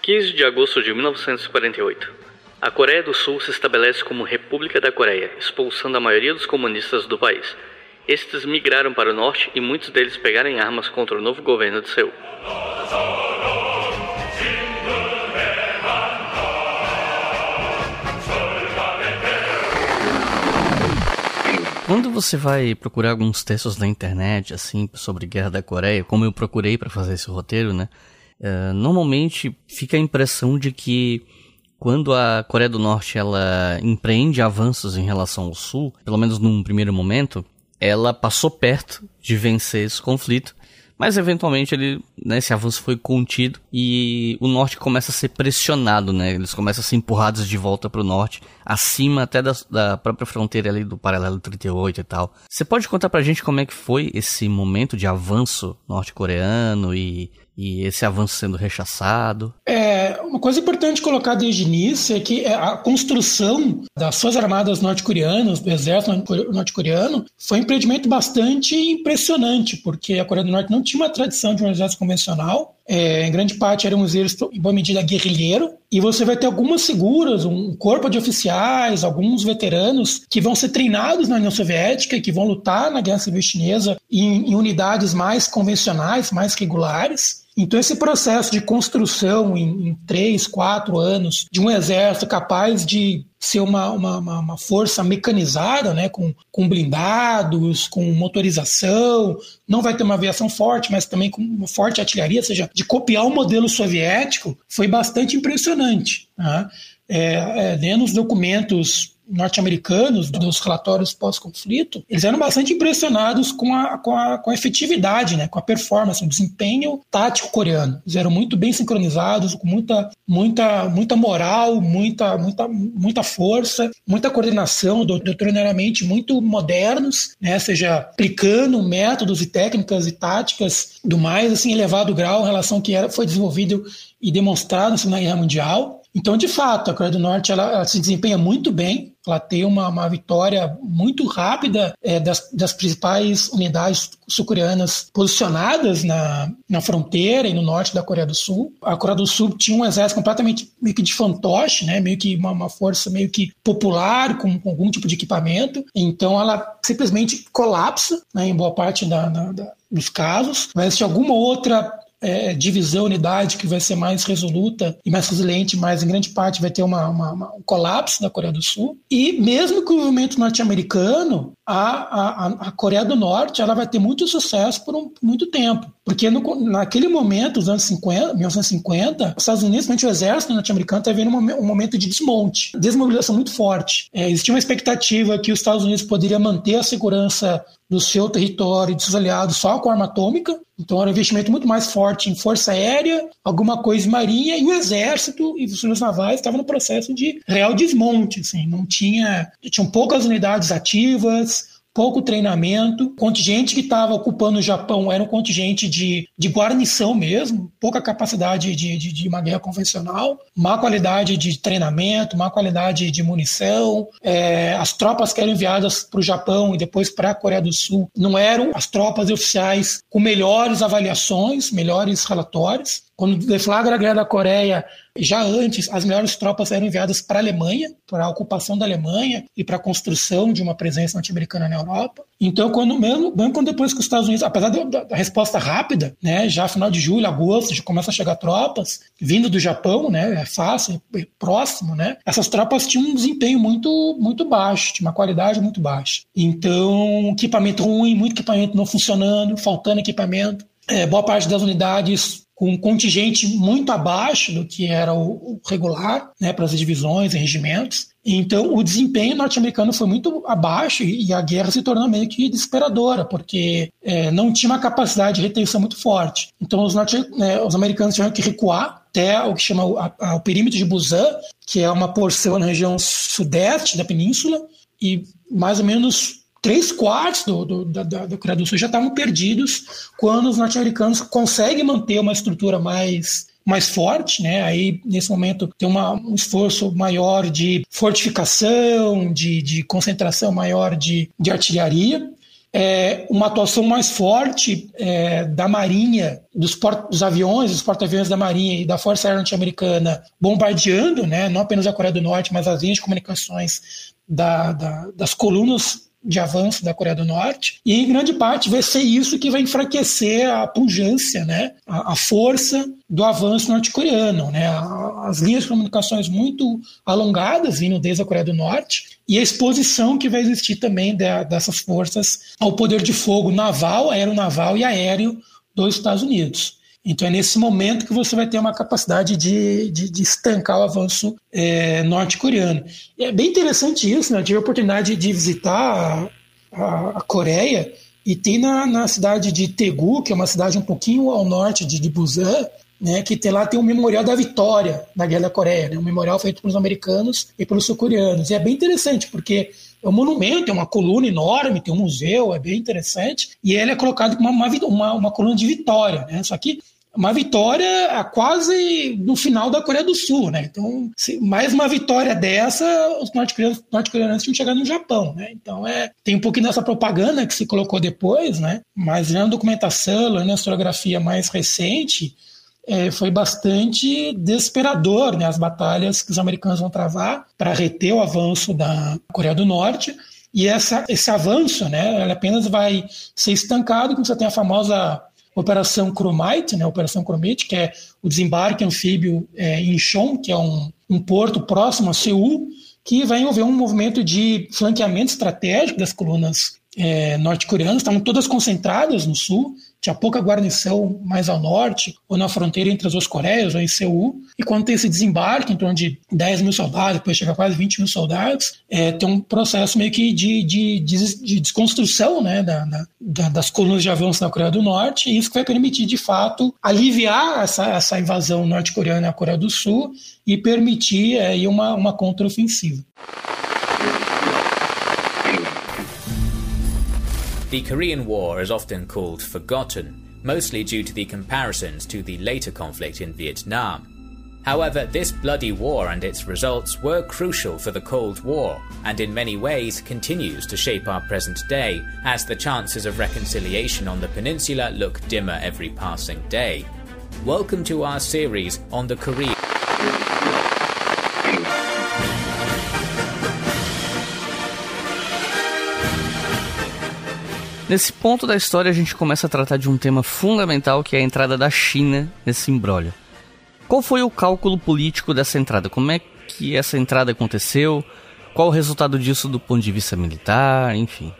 15 de agosto de 1948. A Coreia do Sul se estabelece como República da Coreia, expulsando a maioria dos comunistas do país. Estes migraram para o norte e muitos deles pegaram armas contra o novo governo de Seul. Quando você vai procurar alguns textos na internet, assim, sobre Guerra da Coreia, como eu procurei para fazer esse roteiro, né? Uh, normalmente fica a impressão de que quando a Coreia do Norte ela empreende avanços em relação ao Sul, pelo menos num primeiro momento, ela passou perto de vencer esse conflito, mas eventualmente ele, né, esse avanço foi contido e o norte começa a ser pressionado, né? Eles começam a ser empurrados de volta para o norte, acima até da, da, própria fronteira ali do paralelo 38 e tal. Você pode contar pra gente como é que foi esse momento de avanço norte-coreano e e esse avanço sendo rechaçado? É, uma coisa importante colocar desde o início é que é, a construção das Forças Armadas norte-coreanas, do exército norte-coreano, foi um empreendimento bastante impressionante, porque a Coreia do Norte não tinha uma tradição de um exército convencional, é, em grande parte era um exército, em boa medida, guerrilheiro, e você vai ter algumas figuras, um corpo de oficiais, alguns veteranos que vão ser treinados na União Soviética, que vão lutar na Guerra Civil Chinesa em, em unidades mais convencionais, mais regulares. Então, esse processo de construção em, em três, quatro anos de um exército capaz de ser uma, uma, uma, força mecanizada, né, com, com blindados, com motorização, não vai ter uma aviação forte, mas também com uma forte artilharia, ou seja, de copiar o modelo soviético, foi bastante impressionante. Né? É, é, lendo os documentos norte-americanos, dos relatórios pós-conflito, eles eram bastante impressionados com a, com a, com a efetividade, né, com a performance, o desempenho tático coreano. Eles eram muito bem sincronizados, com muita, muita, muita moral, muita, muita, muita força, muita coordenação, doutrinariamente muito modernos, né, seja aplicando métodos e técnicas e táticas do mais assim elevado grau em relação ao que era, foi desenvolvido e demonstrado na Segunda Guerra Mundial. Então, de fato, a Coreia do Norte ela, ela se desempenha muito bem, ela tem uma, uma vitória muito rápida é, das, das, principais unidades sul-coreanas posicionadas na, na fronteira e no norte da Coreia do Sul. A Coreia do Sul tinha um exército completamente meio que de fantoche, né, meio que uma, uma força meio que popular, com, com, algum tipo de equipamento. Então ela simplesmente colapsa né, em boa parte da, da, da dos casos. Vai existir alguma outra é, divisão, unidade que vai ser mais resoluta e mais resiliente, mas em grande parte vai ter uma, uma, uma, um colapso da Coreia do Sul. E mesmo que o movimento norte-americano, a, a, a, Coreia do Norte ela vai ter muito sucesso por um, muito tempo. Porque no, naquele momento, os anos 50, 1950, os Estados Unidos, o exército norte-americano, está vendo um, momento de desmonte, desmobilização muito forte. É, existia uma expectativa que os Estados Unidos poderiam manter a segurança do seu território e de seus aliados só com arma atômica. Então era um investimento muito mais forte em força aérea, alguma coisa em marinha, e o exército e os forças navais estavam no processo de real desmonte. Assim, não tinha. Tinham poucas unidades ativas, pouco treinamento. O contingente que estava ocupando o Japão era um contingente de, de guarnição mesmo, pouca capacidade de, de, de uma guerra convencional, má qualidade de treinamento, má qualidade de munição. É, as tropas que eram enviadas para o Japão e depois para a Coreia do Sul não eram as tropas oficiais com melhores avaliações, melhores relatórios. Quando deflagra a Guerra da Coreia, já antes, as melhores tropas eram enviadas para a Alemanha, para a ocupação da Alemanha e para a construção de uma presença norte-americana na Europa. Então, quando, mesmo, mesmo quando depois que os Estados Unidos, apesar da, da, resposta rápida, né, já final de julho, agosto, já começam a chegar tropas, vindo do Japão, né, é fácil, é próximo, né, essas tropas tinham um desempenho muito, muito baixo, tinha uma qualidade muito baixa. Então, equipamento ruim, muito equipamento não funcionando, faltando equipamento. É, boa parte das unidades com um contingente muito abaixo do que era o, regular né, para as divisões e regimentos. Então, o desempenho norte-americano foi muito abaixo e a guerra se tornou meio que desesperadora, porque é, não tinha uma capacidade de retenção muito forte. Então, os, norte, né, os americanos tiveram que recuar até o que chama o, a, o perímetro de Busan, que é uma porção na região sudeste da península, e mais ou menos três quartos do, do, da, da Coreia do Sul já estavam perdidos quando os norte-americanos conseguem manter uma estrutura mais mais forte, né? Aí nesse momento tem uma, um esforço maior de fortificação, de, de concentração maior de, de artilharia, é, uma atuação mais forte é, da Marinha, dos, dos aviões, dos porta-aviões da Marinha e da Força Aérea Norte-Americana bombardeando, né, não apenas a Coreia do Norte, mas as linhas de comunicações da, da, das colunas de avanço da Coreia do Norte, e em grande parte vai ser isso que vai enfraquecer a pujança, né, a, a força do avanço norte-coreano. Né, as linhas de comunicações muito alongadas vindo desde a Coreia do Norte, e a exposição que vai existir também de, dessas forças ao poder de fogo naval, aeronaval e aéreo dos Estados Unidos. Então é nesse momento que você vai ter uma capacidade de, de, de estancar o avanço é, norte-coreano. É bem interessante isso, né? Eu tive a oportunidade de visitar a, a, Coreia E tem na, na cidade de Tegu, que é uma cidade um pouquinho ao norte de, de Busan, né, que tem lá tem um memorial da vitória da Guerra da Coreia, né, um memorial feito pelos americanos e pelos sul-coreanos. E é bem interessante, porque é um monumento, é uma coluna enorme, tem um museu, é bem interessante, e ele é colocado como uma, uma, uma coluna de vitória, né? Só que uma vitória quase no final da Coreia do Sul, né? Então, mais uma vitória dessa, os norte-coreanos norte tinham chegado no Japão, né? Então, é, tem um pouquinho dessa propaganda que se colocou depois, né? Mas na documentação, na historiografia mais recente, é, foi bastante desesperador, né? As batalhas que os americanos vão travar para reter o avanço da Coreia do Norte. E essa, esse avanço, né, ele apenas vai ser estancado quando você tem a famosa Operação Chromite, né, Operação Chromite, que é o desembarque anfíbio é, em Incheon, que é um, um porto próximo a Seul, que vai envolver um movimento de flanqueamento estratégico das colunas é, norte-coreanas, estavam todas concentradas no sul, tinha pouca guarnição mais ao norte, ou na fronteira entre as duas Coreias, ou em Seul. E quando tem esse desembarque, em torno de 10 mil soldados, depois chega a quase 20 mil soldados, é, tem um processo meio que de, de, de, de desconstrução né, da, da, das colunas de avanço da Coreia do Norte, e isso vai permitir, de fato, aliviar essa, essa invasão norte-coreana à Coreia do Sul e permitir é, uma, uma contraofensiva. The Korean War is often called forgotten, mostly due to the comparisons to the later conflict in Vietnam. However, this bloody war and its results were crucial for the Cold War, and in many ways continues to shape our present day, as the chances of reconciliation on the peninsula look dimmer every passing day. Welcome to our series on the Korean. Nesse ponto da história, a gente começa a tratar de um tema fundamental que é a entrada da China nesse imbróglio. Qual foi o cálculo político dessa entrada? Como é que essa entrada aconteceu? Qual o resultado disso do ponto de vista militar? Enfim.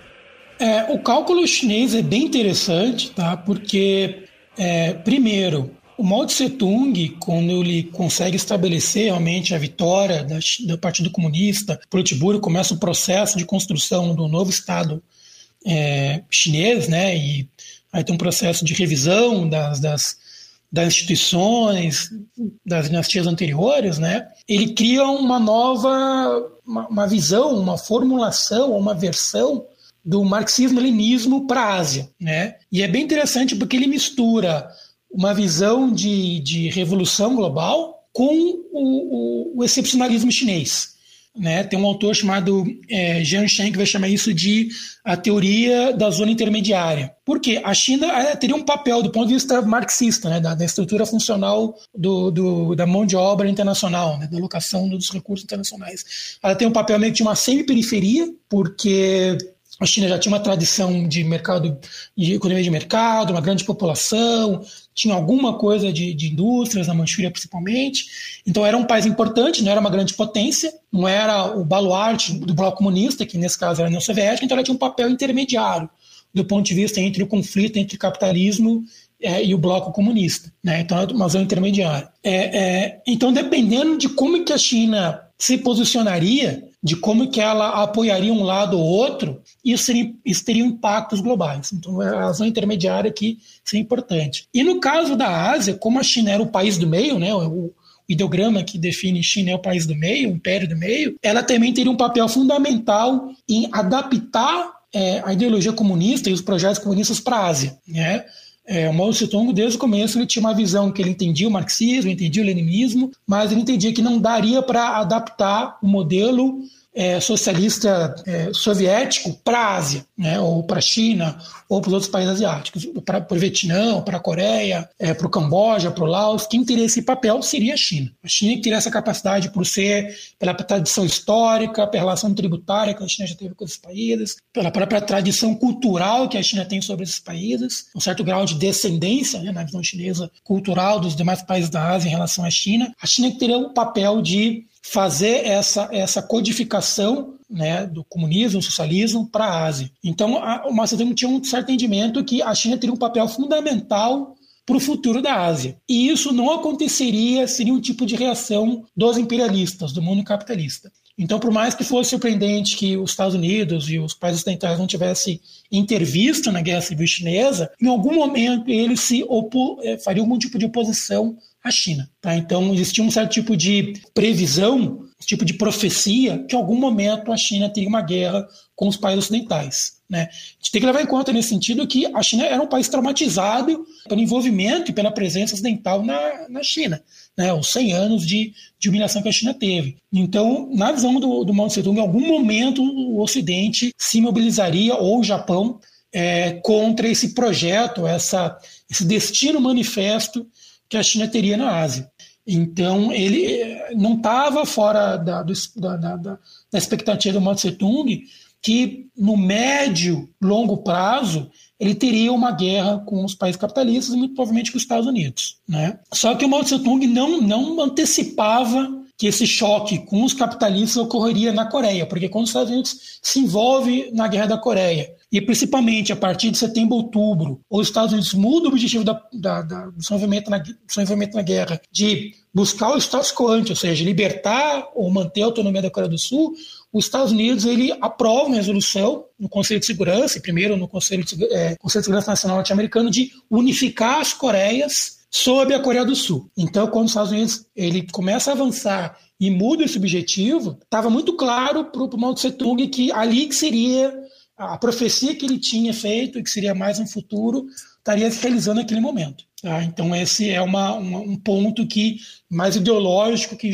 É, o cálculo chinês é bem interessante, tá? Porque, é, primeiro, o Mao Tse Tung, quando ele consegue estabelecer realmente a vitória da, do Partido Comunista, Politburo começa o processo de construção do novo Estado é, chinês, né? E aí tem um processo de revisão das, das, das instituições das dinastias anteriores, né? Ele cria uma nova uma, uma visão, uma formulação, uma versão do marxismo-leninismo para a Ásia, né? E é bem interessante porque ele mistura uma visão de, de revolução global com o, o, o excepcionalismo chinês. Né? Tem um autor chamado é, Jian Shen que vai chamar isso de a teoria da zona intermediária. Por quê? A China é, teria um papel, do ponto de vista marxista, né? da, da estrutura funcional do, do, da mão de obra internacional, né? da alocação dos recursos internacionais. Ela tem um papel meio que de uma semi-periferia, porque a China já tinha uma tradição de mercado, de economia de mercado, uma grande população, tinha alguma coisa de, de indústrias, na Manchúria principalmente. Então era um país importante, não era uma grande potência, não era o baluarte do bloco comunista, que nesse caso era a União Soviética, então ela tinha um papel intermediário do ponto de vista entre o conflito entre o capitalismo é, e o bloco comunista. Né? Então é uma zona intermediária. É, é, então, dependendo de como que a China se posicionaria, de como que ela apoiaria um lado ou outro, isso, seria, isso teria impactos globais. Então, a zona intermediária aqui seria importante. E no caso da Ásia, como a China era o país do meio, né, o, ideograma que define China é o país do meio, o império do meio, ela também teria um papel fundamental em adaptar é, a ideologia comunista e os projetos comunistas para a Ásia. Né? É, o Mao Tse Tung, desde o começo, ele tinha uma visão que ele entendia o marxismo, entendia o leninismo, mas ele entendia que não daria para adaptar o modelo é, socialista é, soviético para a Ásia, né, ou para a China, ou para os outros países asiáticos, para o Vietnã, para a Coreia, é, para o Camboja, para o Laos. Quem teria esse papel seria a China. A China teria essa capacidade por ser, pela tradição histórica, pela relação tributária que a China já teve com esses países, pela própria tradição cultural que a China tem sobre esses países, um certo grau de descendência né, na visão chinesa cultural dos demais países da Ásia em relação à China. A China teria o papel de fazer essa, essa codificação né, do comunismo, socialismo para a Ásia. Então, a, o Zedong tinha um certo entendimento que a China teria um papel fundamental para o futuro da Ásia. E isso não aconteceria sem um tipo de reação dos imperialistas, do mundo capitalista. Então, por mais que fosse surpreendente que os Estados Unidos e os países ocidentais não tivessem intervisto na Guerra Civil Chinesa, em algum momento eles se opo eh, fariam algum tipo de oposição à China. Tá? Então, existia um certo tipo de previsão, tipo de profecia, que em algum momento a China teria uma guerra com os países ocidentais. Né? A gente tem que levar em conta nesse sentido que a China era um país traumatizado pelo envolvimento e pela presença ocidental na, na China, né? os 100 anos de, de humilhação que a China teve. Então, na visão do, do Mao Tse-tung, em algum momento o Ocidente se mobilizaria, ou o Japão, é, contra esse projeto, essa, esse destino manifesto que a China teria na Ásia. Então, ele eh, não estava fora da, da, da, da, expectativa do Mao Tse-tung que no médio, longo prazo, ele teria uma guerra com os países capitalistas e muito provavelmente com os Estados Unidos. Né? Só que o Mao Tse-tung não, não antecipava que esse choque com os capitalistas ocorreria na Coreia, porque quando os Estados Unidos se envolve na guerra da Coreia, e principalmente a partir de setembro, outubro, os Estados Unidos mudam o objetivo da, da, da, do, seu envolvimento na, seu envolvimento na guerra de buscar o status quo ante, ou seja, libertar ou manter a autonomia da Coreia do Sul, os Estados Unidos ele aprova uma resolução no Conselho de Segurança, e primeiro no Conselho de, é, Conselho de Segurança Nacional norte-americano, de unificar as Coreias sob a Coreia do Sul. Então, quando os Estados Unidos ele começa a avançar e muda esse objetivo, estava muito claro para o Mao Tse Tung que ali que seria a profecia que ele tinha feito, que seria mais um futuro, estaria se realizando naquele momento. Tá? Então, esse é uma, uma, um ponto que mais ideológico que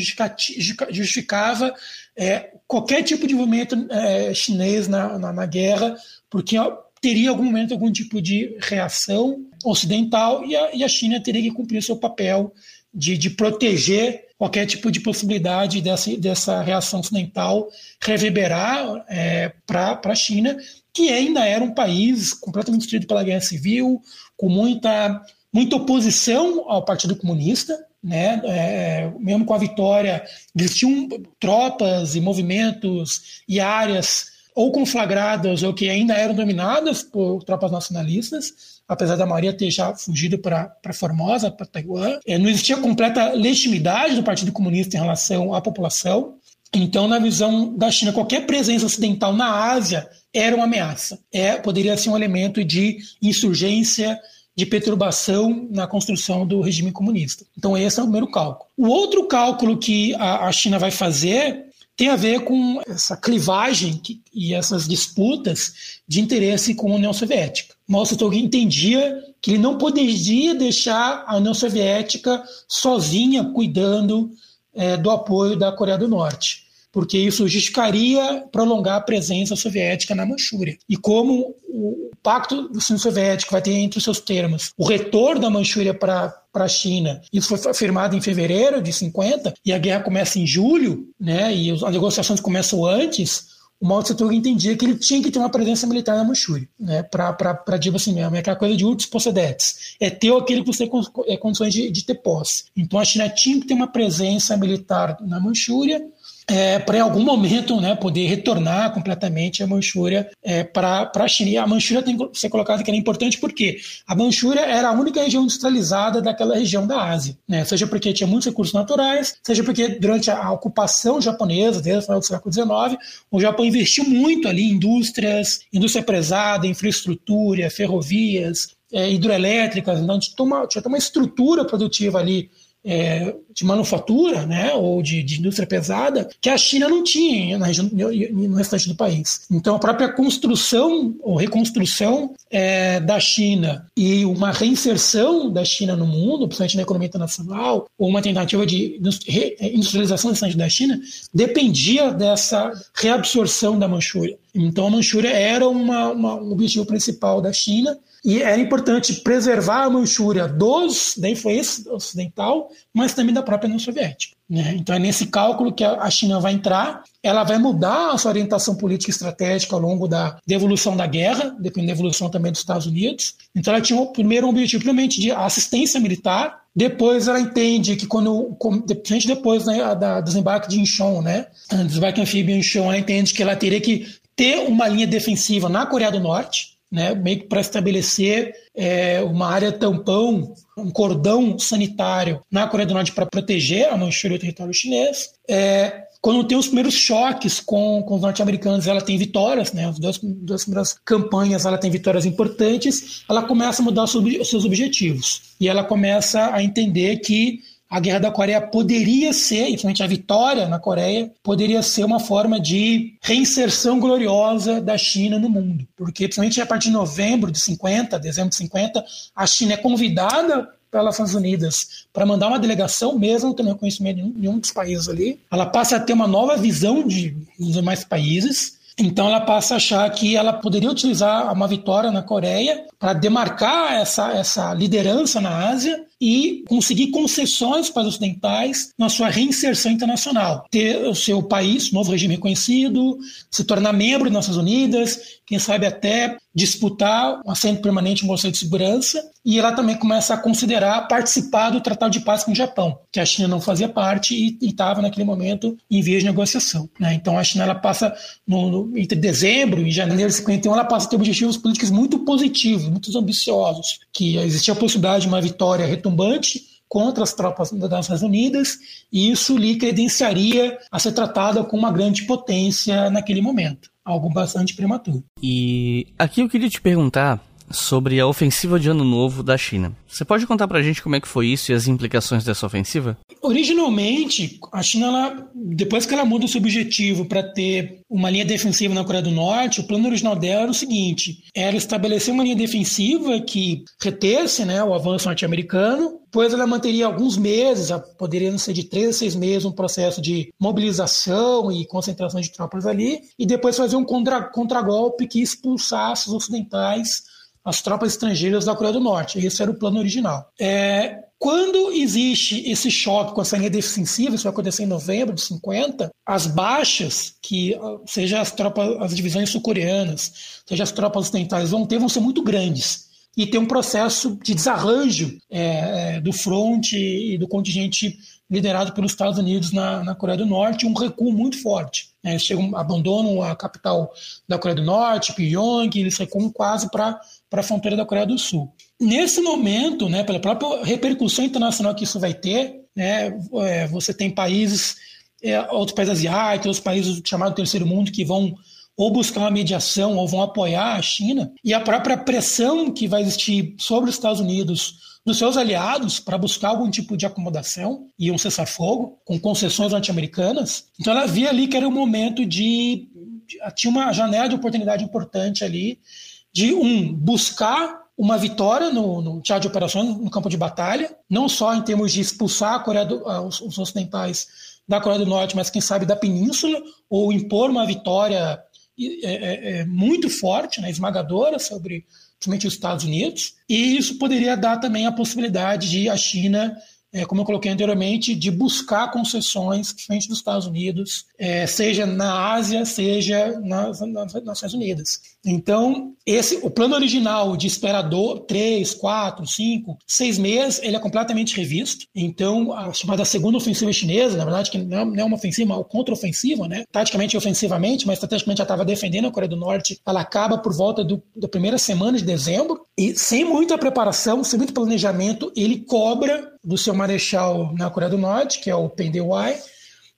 justificava é, qualquer tipo de movimento é, chinês na, na, na, guerra, porque teria algum momento algum tipo de reação ocidental e a, e a China teria que cumprir seu papel de, de proteger qualquer tipo de possibilidade dessa, dessa reação ocidental reverberar é, para a China, que ainda era um país completamente destruído pela guerra civil, com muita, muita oposição ao Partido Comunista, né? É, mesmo com a vitória, existiam tropas e movimentos e áreas ou conflagradas ou que ainda eram dominadas por tropas nacionalistas, apesar da maioria ter já fugido para Formosa, para Taiwan. É, não existia completa legitimidade do Partido Comunista em relação à população. Então, na visão da China, qualquer presença ocidental na Ásia era uma ameaça. É, poderia ser um elemento de insurgência, de perturbação na construção do regime comunista. Então, esse é o primeiro cálculo. O outro cálculo que a, a China vai fazer tem a ver com essa clivagem que, e essas disputas de interesse com a União Soviética. Mao Tse-tung entendia que ele não poderia deixar a União Soviética sozinha cuidando é, do apoio da Coreia do Norte porque isso justificaria prolongar a presença soviética na Manchúria. E como o Pacto do Sul Soviético vai ter entre os seus termos o retorno da Manchúria para para a China. Isso foi afirmado em fevereiro de 50 e a guerra começa em julho, né? E as negociações começam antes. O Mao Tse Tung entendia que ele tinha que ter uma presença militar na Manchúria, né? Para digo assim mesmo, é aquela coisa de ultis possedetes, é ter aquele que você tem é, condições de, de ter posse. Então a China tinha que ter uma presença militar na Manchúria é, para em algum momento né, poder retornar completamente a Manchúria é, para a China. E a Manchúria tem que ser colocada que era importante porque a Manchúria era a única região industrializada daquela região da Ásia, né? seja porque tinha muitos recursos naturais, seja porque durante a, ocupação japonesa, desde o final do século XIX, o Japão investiu muito ali em indústrias, indústria pesada, infraestrutura, ferrovias, é, hidroelétricas, então tinha uma, tinha uma estrutura produtiva ali é, de manufatura, né, ou de, de, indústria pesada, que a China não tinha na região, no restante do país. Então, a própria construção ou reconstrução é, da China e uma reinserção da China no mundo, principalmente na economia internacional, ou uma tentativa de industrialização da China, dependia dessa reabsorção da Manchúria. Então, a Manchúria era uma, uma, um objetivo principal da China e era importante preservar a Manchúria dos, da influência ocidental, mas também da própria União Soviética. Né? Então é nesse cálculo que a China vai entrar, ela vai mudar a sua orientação política e estratégica ao longo da, da evolução da guerra, dependendo da evolução também dos Estados Unidos. Então ela tinha o primeiro um objetivo primeiramente de assistência militar, depois ela entende que quando, principalmente depois né, da desembarque de Incheon, né, desembarque anfíbio em Incheon, ela entende que ela teria que ter uma linha defensiva na Coreia do Norte, né, meio que para estabelecer é, uma área tampão, um cordão sanitário na Coreia do Norte para proteger a Manchúria o território chinês. É, quando tem os primeiros choques com, com os norte-americanos, ela tem vitórias, né? As duas, duas primeiras campanhas ela tem vitórias importantes, ela começa a mudar os seus objetivos. E ela começa a entender que a Guerra da Coreia poderia ser, principalmente a vitória na Coreia, poderia ser uma forma de reinserção gloriosa da China no mundo. Porque, principalmente a partir de novembro de 50, dezembro de 50, a China é convidada pelas Nações Unidas para mandar uma delegação, mesmo tendo reconhecimento em nenhum dos países ali. Ela passa a ter uma nova visão de, dos demais países. Então ela passa a achar que ela poderia utilizar uma vitória na Coreia para demarcar essa, essa liderança na Ásia e conseguir concessões para os ocidentais na sua reinserção internacional. Ter o seu país, novo regime reconhecido, se tornar membro das Nações Unidas, quem sabe até disputar um assento permanente no Conselho de Segurança, e ela também começa a considerar participar do Tratado de Paz com o Japão, que a China não fazia parte e estava naquele momento em vias de negociação. Né? Então a China ela passa no, no, entre dezembro e janeiro de 51 ela passa a ter objetivos políticos muito positivos, muito ambiciosos, que existia a possibilidade de uma vitória retumbante contra as tropas das Nações Unidas, e isso lhe credenciaria a ser tratada como uma grande potência naquele momento, algo bastante prematuro. E aqui eu queria te perguntar sobre a ofensiva de Ano Novo da China. Você pode contar pra gente como é que foi isso e as implicações dessa ofensiva? Originalmente, a China, ela, depois que ela muda o seu objetivo para ter uma linha defensiva na Coreia do Norte, o plano original dela era o seguinte: era estabelecer uma linha defensiva que retesse né, o avanço norte-americano, depois ela manteria alguns meses, poderia ser de três a seis meses, um processo de mobilização e concentração de tropas ali, e depois fazer um contra-golpe contra que expulsasse os ocidentais as tropas estrangeiras da Coreia do Norte. Esse era o plano original. É, quando existe esse choque com essa linha defensiva, isso vai acontecer em novembro de 50, as baixas, que seja as tropas, as divisões sul-coreanas, seja as tropas ocidentais vão ter, vão ser muito grandes. E tem um processo de desarranjo é, é do fronte e do contingente liderado pelos Estados Unidos na, na Coreia do Norte, um recuo muito forte. É, eles chegam, abandonam a capital da Coreia do Norte, Pyongyang, eles recuam quase para para a fronteira da Coreia do Sul. Nesse momento, né, pela própria repercussão internacional que isso vai ter, né, é, você tem países, é, outros países asiáticos, outros países chamados terceiro mundo que vão ou buscar uma mediação ou vão apoiar a China, e a própria pressão que vai existir sobre os Estados Unidos dos seus aliados para buscar algum tipo de acomodação e um cessar-fogo com concessões norte-americanas. Então ela via ali que era um momento de, de tinha uma janela de oportunidade importante ali de um buscar uma vitória no, no teatro de operações, no campo de batalha, não só em termos de expulsar a Coreia do, os, os ocidentais da Coreia do Norte, mas quem sabe da Península, ou impor uma vitória é, é, é, muito forte, né, esmagadora sobre principalmente os Estados Unidos, e isso poderia dar também a possibilidade de a China é, como eu coloquei anteriormente, de buscar concessões frente dos Estados Unidos, é, seja na Ásia, seja nas, nas, Nações Unidas. Então, esse, o plano original de esperador três, quatro, cinco, seis meses, ele é completamente revisto. Então, a chamada segunda ofensiva chinesa, na verdade, que não é uma ofensiva, é uma contra-ofensiva, né? taticamente e ofensivamente, mas estrategicamente já estava defendendo a Coreia do Norte, ela acaba por volta do, da primeira semana de dezembro, e sem muita preparação, sem muito planejamento, ele cobra do seu marechal na Coreia do Norte, que é o Dewey,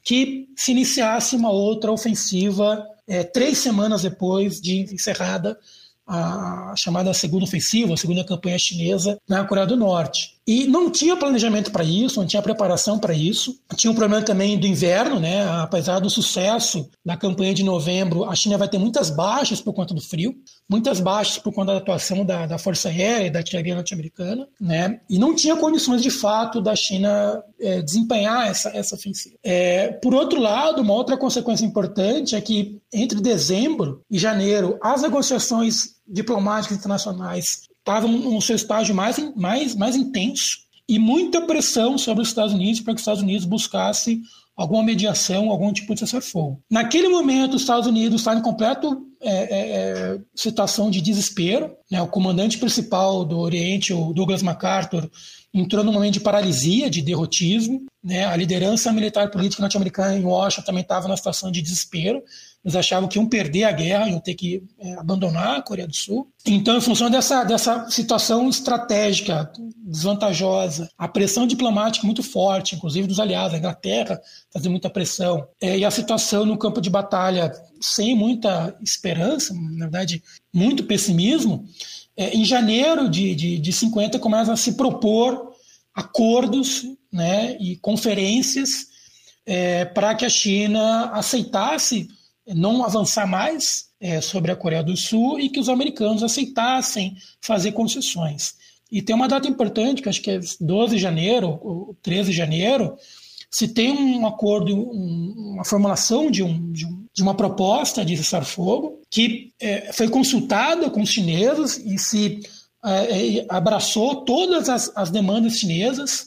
que se iniciasse uma outra ofensiva é, três semanas depois de encerrada a chamada segunda ofensiva, a segunda campanha chinesa na Coreia do Norte. E não tinha planejamento para isso, não tinha preparação para isso. Tinha um problema também do inverno, né? Apesar do sucesso da campanha de novembro, a China vai ter muitas baixas por conta do frio, muitas baixas por conta da atuação da, da Força Aérea e da artilharia norte-americana, né? E não tinha condições de fato da China é, desempenhar essa, essa ofensiva. É, por outro lado, uma outra consequência importante é que entre dezembro e janeiro, as negociações diplomáticas internacionais estavam no seu estágio mais, mais, mais intenso e muita pressão sobre os Estados Unidos para que os Estados Unidos buscasse alguma mediação, algum tipo de cessar-fogo. Naquele momento, os Estados Unidos estavam em completo é, é, é, situação de desespero. Né? O comandante principal do Oriente, o Douglas MacArthur, entrou num momento de paralisia, de derrotismo. Né? A liderança militar política norte-americana em Washington também estava na situação de desespero. Eles achavam que iam perder a guerra, iam ter que é, abandonar a Coreia do Sul. Então, em função dessa, dessa situação estratégica desvantajosa, a pressão diplomática muito forte, inclusive dos aliados, a Inglaterra fazendo muita pressão, é, e a situação no campo de batalha sem muita esperança, na verdade, muito pessimismo, é, em janeiro de, de, de 50 começa a se propor acordos né, e conferências é, para que a China aceitasse não avançar mais é, sobre a Coreia do Sul e que os americanos aceitassem fazer concessões. E tem uma data importante, que acho que é 12 de janeiro, ou 13 de janeiro, se tem um acordo, um, uma formulação de, um, de, um, de, uma proposta de cessar-fogo que é, foi consultada com os chineses e se é, é abraçou todas as, as demandas chinesas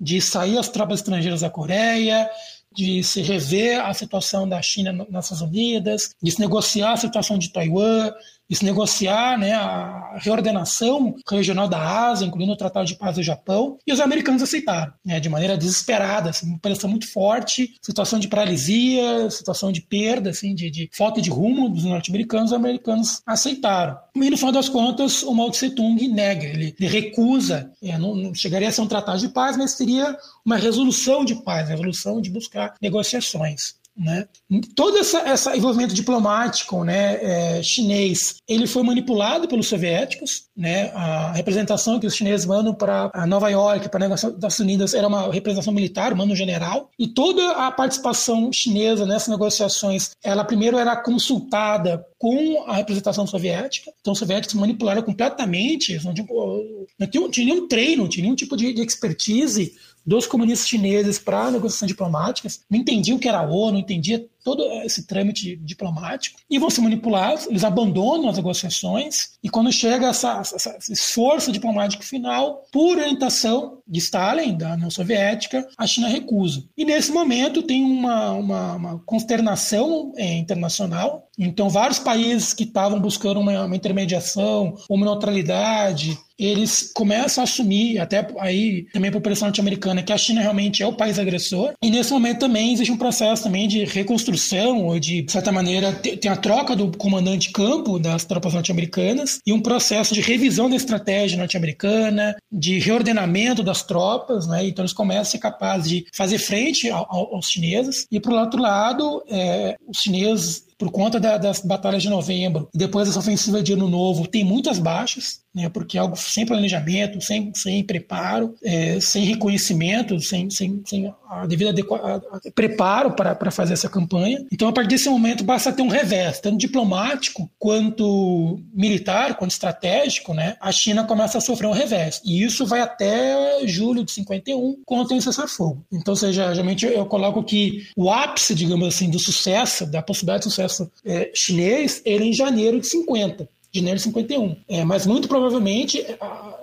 de sair as tropas estrangeiras da Coreia, de se rever a situação da China nas Nações Unidas, de se negociar a situação de Taiwan, de se negociar né, a reordenação regional da Ásia, incluindo o Tratado de Paz do Japão, e os americanos aceitaram, né, de maneira desesperada, assim, uma pressão muito forte, situação de paralisia, situação de perda, assim, de, de falta de rumo dos norte-americanos, os americanos aceitaram. E no final das contas, o Mao Tse Tung nega, ele, ele recusa, é, não, não, chegaria a ser um tratado de paz, mas seria uma resolução de paz, resolução de buscar negociações. Né? Todo esse essa envolvimento diplomático né, é, chinês ele foi manipulado pelos soviéticos. Né? A representação que os chineses mandam para Nova York, para as Unidas, era uma representação militar, mando general. E toda a participação chinesa nessas negociações, ela primeiro era consultada com a representação soviética. Então, os soviéticos manipularam completamente, não tinham, não tinham nenhum treino, não tinham nenhum tipo de, de expertise dos comunistas chineses para negociações diplomáticas, não entendiam o que era a ONU, não entendia todo esse trâmite diplomático e vão ser manipulados, eles abandonam as negociações e quando chega essa, essa, esse esforço diplomático final, por orientação de Stalin, da União Soviética, a China recusa. E nesse momento tem uma, uma, uma consternação é, internacional, então vários países que estavam buscando uma, uma intermediação, uma neutralidade, eles começam a assumir, até aí também por pressão norte-americana, que a China realmente é o país agressor. E nesse momento também existe um processo também de reconstrução construção, ou de, de certa maneira, tem a troca do comandante campo das tropas norte-americanas e um processo de revisão da estratégia norte-americana, de reordenamento das tropas, né? Então eles começam a ser capazes de fazer frente ao, aos chineses. E, por outro lado, é, os chineses por conta da, das batalhas de novembro, depois dessa ofensiva de ano novo, tem muitas baixas, né, porque é algo sem planejamento, sem, sem preparo, é, sem reconhecimento, sem, sem, sem a devida preparo para, fazer essa campanha. Então, a partir desse momento, basta ter um revés, tanto diplomático quanto militar, quanto estratégico, né, a China começa a sofrer um revés. E isso vai até julho de 51, quando tem o cessar-fogo. Então, seja, geralmente eu coloco que o ápice, digamos assim, do sucesso, da possibilidade de sucesso é, chinês, ele é em janeiro de 50 de de 51. É, mas muito provavelmente,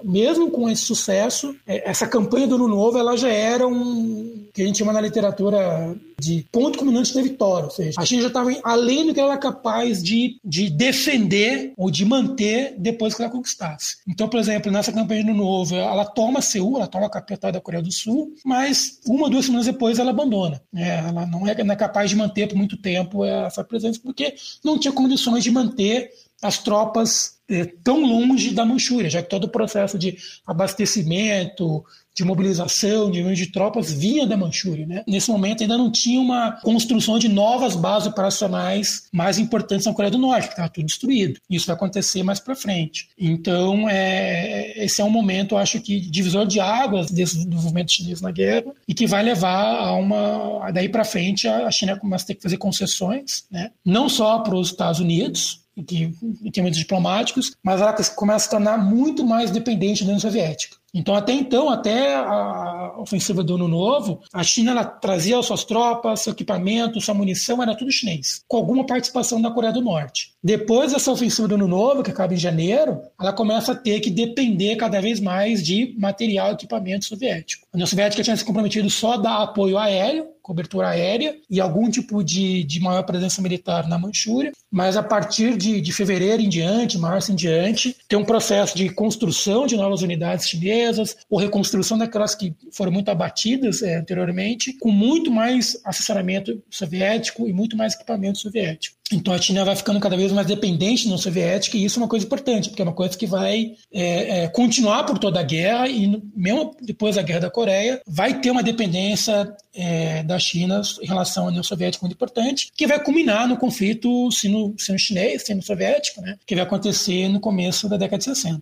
mesmo com esse sucesso, é, essa campanha do Ano Novo ela já era um que a gente chama na literatura de ponto culminante da vitória, ou seja, a China já estava além do que ela era capaz de, de defender ou de manter depois que ela conquistasse. Então, por exemplo, nessa campanha do Ano Novo, ela toma Seul, ela toma a capital da Coreia do Sul, mas uma, duas semanas depois ela abandona. É, ela não é, não é capaz de manter por muito tempo essa presença, porque não tinha condições de manter as tropas eh, tão longe da Manchúria, já que todo o processo de abastecimento, de mobilização, de de tropas vinha da Manchúria. Né? Nesse momento ainda não tinha uma construção de novas bases operacionais mais importantes na Coreia do Norte, que estava tudo destruído. Isso vai acontecer mais para frente. Então, é, esse é um momento, acho que, divisor de águas desse desenvolvimento chinês na guerra e que vai levar a uma. Daí para frente, a China começa a ter que fazer concessões, né? não só para os Estados Unidos, que, em termos diplomáticos, mas ela começa a se tornar muito mais dependente da União Soviética. Então, até então, até a ofensiva do Ano Novo, a China trazia suas tropas, seu equipamento, sua munição, era tudo chinês, com alguma participação da Coreia do Norte. Depois dessa ofensiva do Ano Novo, que acaba em janeiro, ela começa a ter que depender cada vez mais de material e equipamento soviético. A União Soviética tinha se comprometido só a dar apoio aéreo, cobertura aérea e algum tipo de, de maior presença militar na Manchúria, mas a partir de, de fevereiro em diante, março em diante, tem um processo de construção de novas unidades chinesas, ou reconstrução daquelas que foram muito abatidas é, anteriormente, com muito mais assessoramento soviético e muito mais equipamento soviético. Então a China vai ficando cada vez mais dependente da União Soviética e isso é uma coisa importante, porque é uma coisa que vai é, é, continuar por toda a guerra e mesmo depois da Guerra da Coreia vai ter uma dependência é, da China em relação à União Soviética muito importante, que vai culminar no conflito sino-chinês, sino-soviético, né, que vai acontecer no começo da década de 60.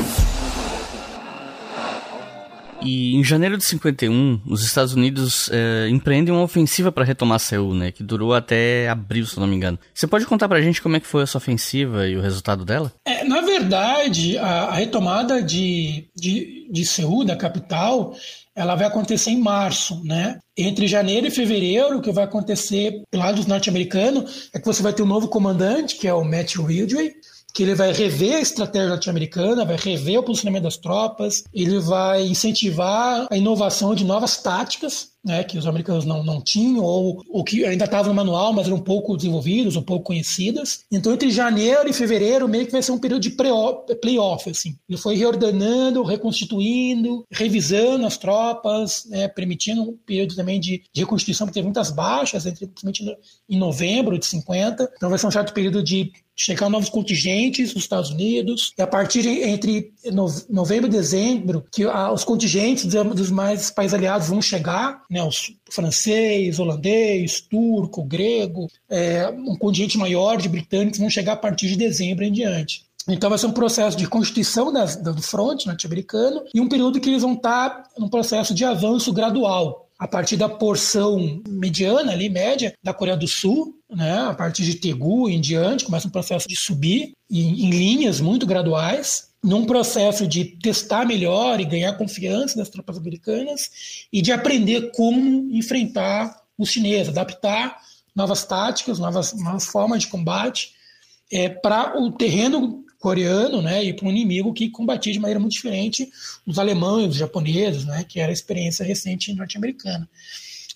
E em janeiro de 51, os Estados Unidos é, empreendem uma ofensiva para retomar Seul, né? Que durou até abril, se não me engano. Você pode contar pra gente como é que foi essa ofensiva e o resultado dela? É, na verdade, a, a retomada de, de, de Seul, da capital, ela vai acontecer em março, né? Entre janeiro e fevereiro, o que vai acontecer lá dos norte-americanos é que você vai ter um novo comandante, que é o Matt Ridgway, que ele vai rever a estratégia norte-americana, vai rever o posicionamento das tropas, ele vai incentivar a inovação de novas táticas né, que os americanos não, não tinham, ou, ou que ainda estavam no manual, mas eram pouco desenvolvidas, um pouco conhecidas. Então, entre janeiro e fevereiro, meio que vai ser um período de playoff. Assim. Ele foi reordenando, reconstituindo, revisando as tropas, né, permitindo um período também de, de reconstituição, porque teve muitas baixas, entre, principalmente em novembro de 50. Então, vai ser um certo período de chegar novos contingentes nos Estados Unidos, e a partir de, entre novembro e dezembro, que ah, os contingentes dos mais países aliados vão chegar, né, os francês, holandês, turco, grego, é, um contingente maior de britânicos vão chegar a partir de dezembro em diante. Então vai ser um processo de constituição das, do fronte norte-americano e um período que eles vão estar num processo de avanço gradual a partir da porção mediana ali, média, da Coreia do Sul, né, a partir de Tegu em diante, começa um processo de subir em, em linhas muito graduais, num processo de testar melhor e ganhar confiança das tropas americanas e de aprender como enfrentar os chineses, adaptar novas táticas, novas, novas formas de combate é, para o terreno coreano, né, e para um inimigo que combatia de maneira muito diferente os alemães, os japoneses, né, que era a experiência recente norte-americana.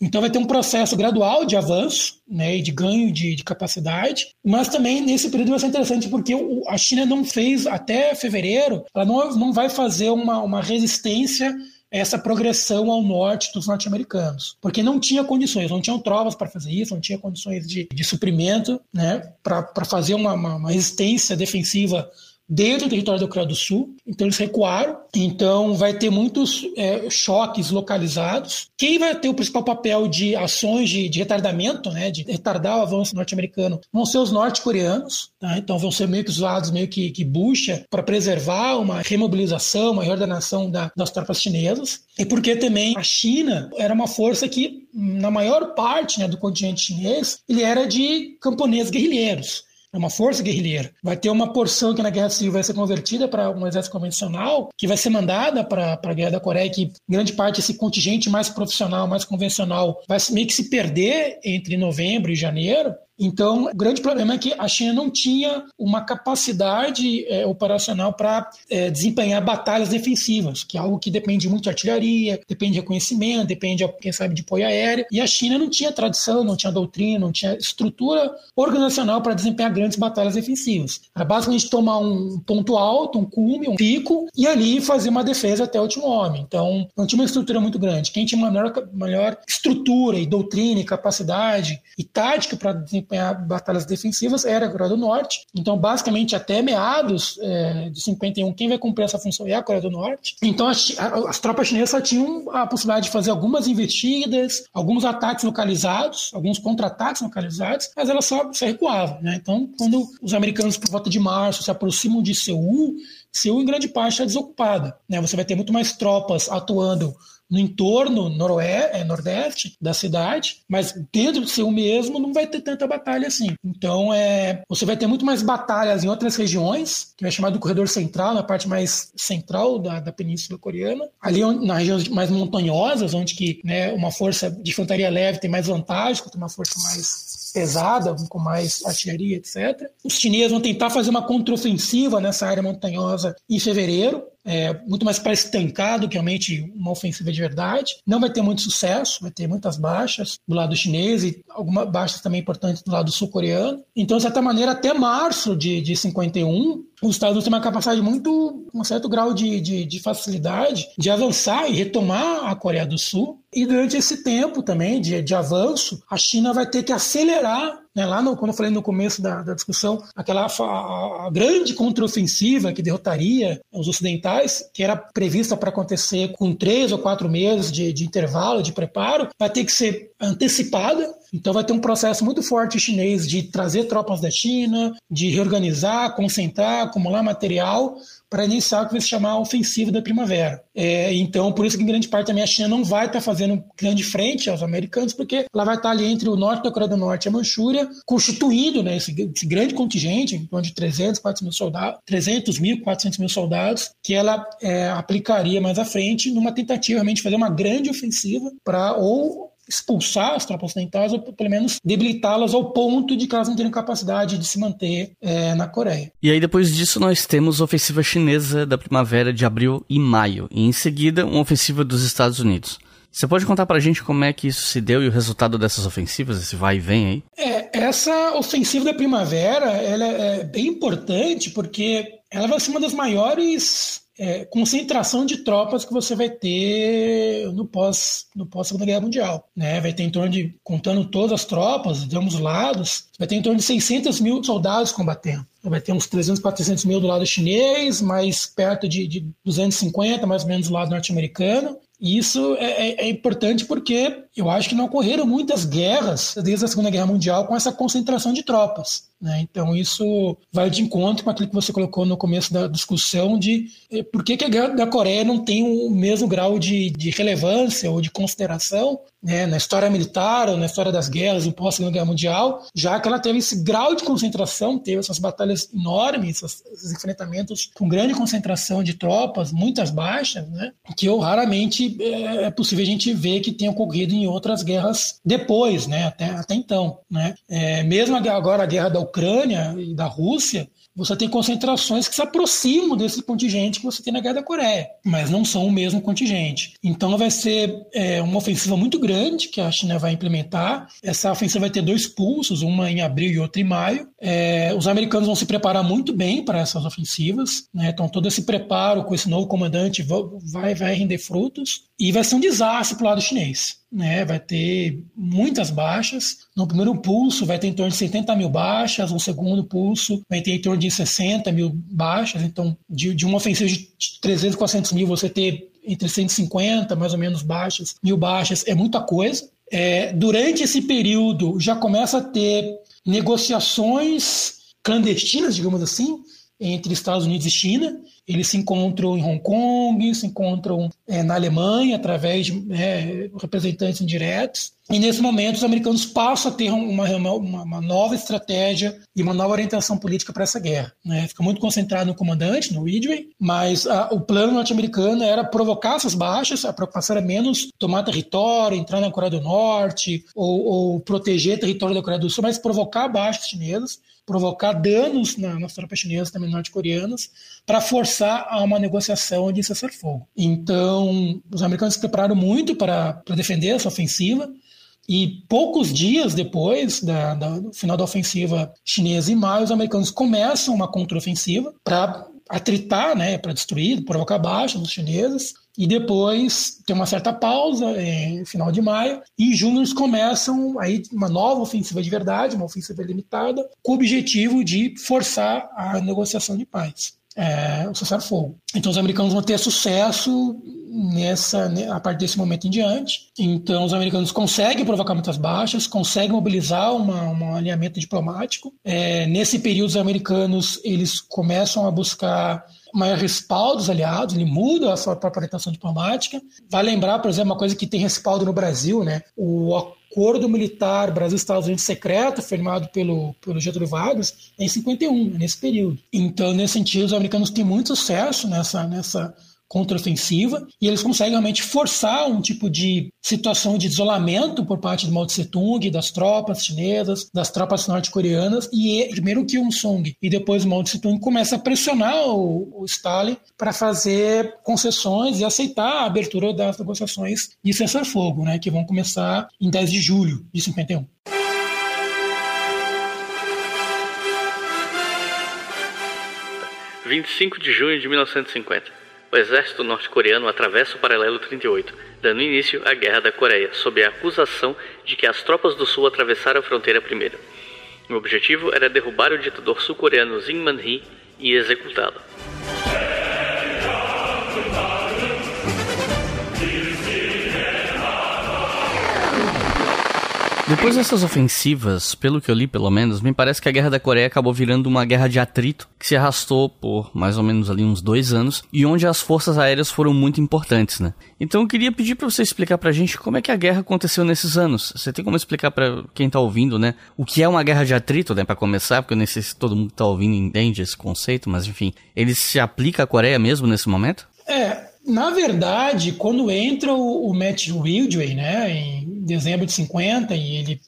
Então vai ter um processo gradual de avanço né, e de ganho de, de, capacidade, mas também nesse período vai ser interessante porque a China não fez, até fevereiro, ela não, não vai fazer uma, uma resistência essa progressão ao norte dos norte-americanos, porque não tinha condições, não tinham trovas para fazer isso, não tinha condições de, de suprimento né, para fazer uma, uma, uma resistência defensiva dentro do território da Coreia do Sul. Então eles recuaram. Então vai ter muitos é, choques localizados. Quem vai ter o principal papel de ações de, de retardamento, né, de retardar o avanço norte-americano, vão ser os norte-coreanos. Tá? Então vão ser meio que usados meio que, que bucha para preservar uma remobilização, uma reordenação da, das tropas chinesas. E porque também a China era uma força que, na maior parte né, do continente chinês, ele era de camponeses guerrilheiros é uma força guerrilheira. Vai ter uma porção que na Guerra Civil vai ser convertida para um exército convencional, que vai ser mandada para a Guerra da Coreia, que grande parte desse contingente mais profissional, mais convencional, vai meio que se perder entre novembro e janeiro. Então, o grande problema é que a China não tinha uma capacidade é, operacional para é, desempenhar batalhas defensivas, que é algo que depende muito de artilharia, depende de reconhecimento, depende, quem sabe, de apoio aéreo. E a China não tinha tradição, não tinha doutrina, não tinha estrutura organizacional para desempenhar grandes batalhas defensivas. Era basicamente tomar um ponto alto, um cume, um pico, e ali fazer uma defesa até o último homem. Então, não tinha uma estrutura muito grande. Quem tinha uma maior, maior estrutura e doutrina e capacidade e tática para desempenhar desempenhar batalhas defensivas era a Coreia do Norte. Então, basicamente, até meados é, de 51, quem vai cumprir essa função é a Coreia do Norte. Então, as, as tropas chinesas tinham a possibilidade de fazer algumas investidas, alguns ataques localizados, alguns contra-ataques localizados, mas elas só, só recuavam. Né? Então, quando os americanos, por volta de março, se aproximam de Seul, Seul, em grande parte, está desocupada. Né? Você vai ter muito mais tropas atuando no entorno noroeste, é, nordeste da cidade, mas dentro do seu mesmo não vai ter tanta batalha assim. Então é, você vai ter muito mais batalhas em outras regiões, que vai chamar do corredor central, na parte mais central da, da península coreana, ali nas regiões mais montanhosas, onde que né, uma força de infantaria leve tem mais vantagem, tem uma força mais pesada, com mais artilharia, etc. Os chineses vão tentar fazer uma contraofensiva nessa área montanhosa em fevereiro, é, muito mais para estancar do que realmente uma ofensiva de verdade. Não vai ter muito sucesso, vai ter muitas baixas do lado chinês e algumas baixas também importantes do lado sul-coreano. Então, de certa maneira, até março de, de 51, os Estados Unidos têm uma capacidade muito, um certo grau de, de, de, facilidade de avançar e retomar a Coreia do Sul. E durante esse tempo também de, de avanço, a China vai ter que acelerar né, lá no, quando eu falei no começo da, da discussão, aquela a, a grande contraofensiva que derrotaria os ocidentais, que era prevista para acontecer com três ou quatro meses de, de intervalo, de preparo, vai ter que ser antecipada. Então vai ter um processo muito forte chinês de trazer tropas da China, de reorganizar, concentrar, acumular material para iniciar o que vai se chamar a ofensiva da primavera. É, então, por isso que em grande parte também a China não vai estar tá fazendo grande frente aos americanos, porque ela vai estar tá ali entre o norte da Coreia do Norte e a Manchúria, constituindo né, esse, esse grande contingente, em torno de 300, 400 mil soldados, 300 mil, 400 mil soldados, que ela é, aplicaria mais à frente numa tentativa realmente de fazer uma grande ofensiva para ou expulsar as tropas ocidentais ou pelo menos debilitá-las ao ponto de que elas não tenham capacidade de se manter é, na Coreia. E aí depois disso nós temos a ofensiva chinesa da primavera de abril e maio, e em seguida uma ofensiva dos Estados Unidos. Você pode contar pra gente como é que isso se deu e o resultado dessas ofensivas, esse vai e vem aí? É, essa ofensiva da primavera, ela é bem importante porque ela vai ser uma das maiores é, concentração de tropas que você vai ter no pós no pós Segunda Guerra Mundial, né? Vai ter em torno de contando todas as tropas de ambos lados, vai ter em torno de 600 mil soldados combatendo. Vai ter uns 300, 400 mil do lado chinês, mais perto de, de 250, mais ou menos do lado norte-americano. Isso é, é, é, importante porque eu acho que não ocorreram muitas guerras desde a Segunda Guerra Mundial com essa concentração de tropas. Né? Então isso vai de encontro com aquilo que você colocou no começo da discussão de eh, por que, que a guerra da Coreia não tem o mesmo grau de, de relevância ou de consideração né, na história militar ou na história das guerras, no pós-Segunda Guerra Mundial, já que ela teve esse grau de concentração, teve essas batalhas enormes, esses, esses enfrentamentos com grande concentração de tropas, muitas baixas, né, que eu raramente é, possível a gente ver que tenha ocorrido em outras guerras depois, né, até, até então. Né. É, mesmo agora a guerra da Ucrânia e da Rússia, você tem concentrações que se aproximam desse contingente que você tem na Guerra da Coreia, mas não são o mesmo contingente. Então vai ser é, uma ofensiva muito grande que a China vai implementar. Essa ofensiva vai ter dois pulsos, uma em abril e outra em maio. É, os americanos vão se preparar muito bem para essas ofensivas, né? então todo esse preparo com esse novo comandante vai, vai render frutos e vai ser um desastre para o lado chinês né, vai ter muitas baixas. No primeiro pulso vai ter em torno de 70 mil baixas, no segundo pulso vai ter em torno de 60 mil baixas. Então, de, de uma ofensiva de 300, 400 mil, você ter entre 150, mais ou menos, baixas, mil baixas, é muita coisa. É, durante esse período, já começa a ter negociações clandestinas, digamos assim, entre Estados Unidos e China. Eles se encontram em Hong Kong, se encontram é, na Alemanha através de é, representantes indiretos. E nesse momento os americanos passam a ter uma, uma, uma nova estratégia e uma nova orientação política para essa guerra. Né? Fica muito concentrado no comandante, no Ridgway, mas a, o plano norte-americano era provocar essas baixas, a preocupação era menos tomar território, entrar na Coreia do Norte ou, ou proteger território da Coreia do Sul, mas provocar baixas chinesas provocar danos na, nas tropas chinesas, também norte-coreanas, para forçar a uma negociação de cessar-fogo. Então, os americanos se prepararam muito para, defender essa ofensiva, e poucos dias depois da, da, do final da ofensiva chinesa em maio, os americanos começam uma contraofensiva para atritar, né, para destruir, provocar baixas dos chineses. E depois tem uma certa pausa, em final de maio, e junho eles começam aí uma nova ofensiva de verdade, uma ofensiva limitada, com o objetivo de forçar a negociação de paz é, o cessar-fogo. Então os americanos vão ter sucesso nessa né, a partir desse momento em diante. Então os americanos conseguem provocar muitas baixas, conseguem mobilizar uma, um alinhamento diplomático. É, nesse período os americanos eles começam a buscar maior respaldo dos aliados, ele muda a sua própria orientação diplomática. Vai lembrar, por exemplo, uma coisa que tem respaldo no Brasil, né? O acordo militar Brasil-Estados Unidos secreto, firmado pelo, pelo Getúlio Vargas, em 51, é nesse período. Então, nesse sentido, os americanos têm muito sucesso nessa, nessa contraofensiva, e eles conseguem realmente forçar um tipo de situação de isolamento por parte do Mao Tse Tung, das tropas chinesas, das tropas norte-coreanas, e primeiro Kim Il-sung e depois Mao Tse Tung começa a pressionar o, o Stalin para fazer concessões e aceitar a abertura das negociações de cessar-fogo, né, que vão começar em 10 de julho de 51. 25 de junho de 1950. O exército norte-coreano atravessa o paralelo 38, dando início à Guerra da Coreia, sob a acusação de que as tropas do Sul atravessaram a fronteira primeiro. O objetivo era derrubar o ditador sul-coreano Jin Man-hee e executá-lo. Depois dessas ofensivas, pelo que eu li pelo menos, me parece que a Guerra da Coreia acabou virando uma guerra de atrito que se arrastou por mais ou menos ali uns dois anos e onde as forças aéreas foram muito importantes, né? Então eu queria pedir para você explicar pra gente como é que a guerra aconteceu nesses anos. Você tem como explicar para quem tá ouvindo, né, o que é uma guerra de atrito, né, para começar, porque eu nem sei se todo mundo que tá ouvindo entende esse conceito, mas enfim, ele se aplica à Coreia mesmo nesse momento? É, na verdade, quando entra o, o Matt Ridgway, né, em dezembro de 50, e ele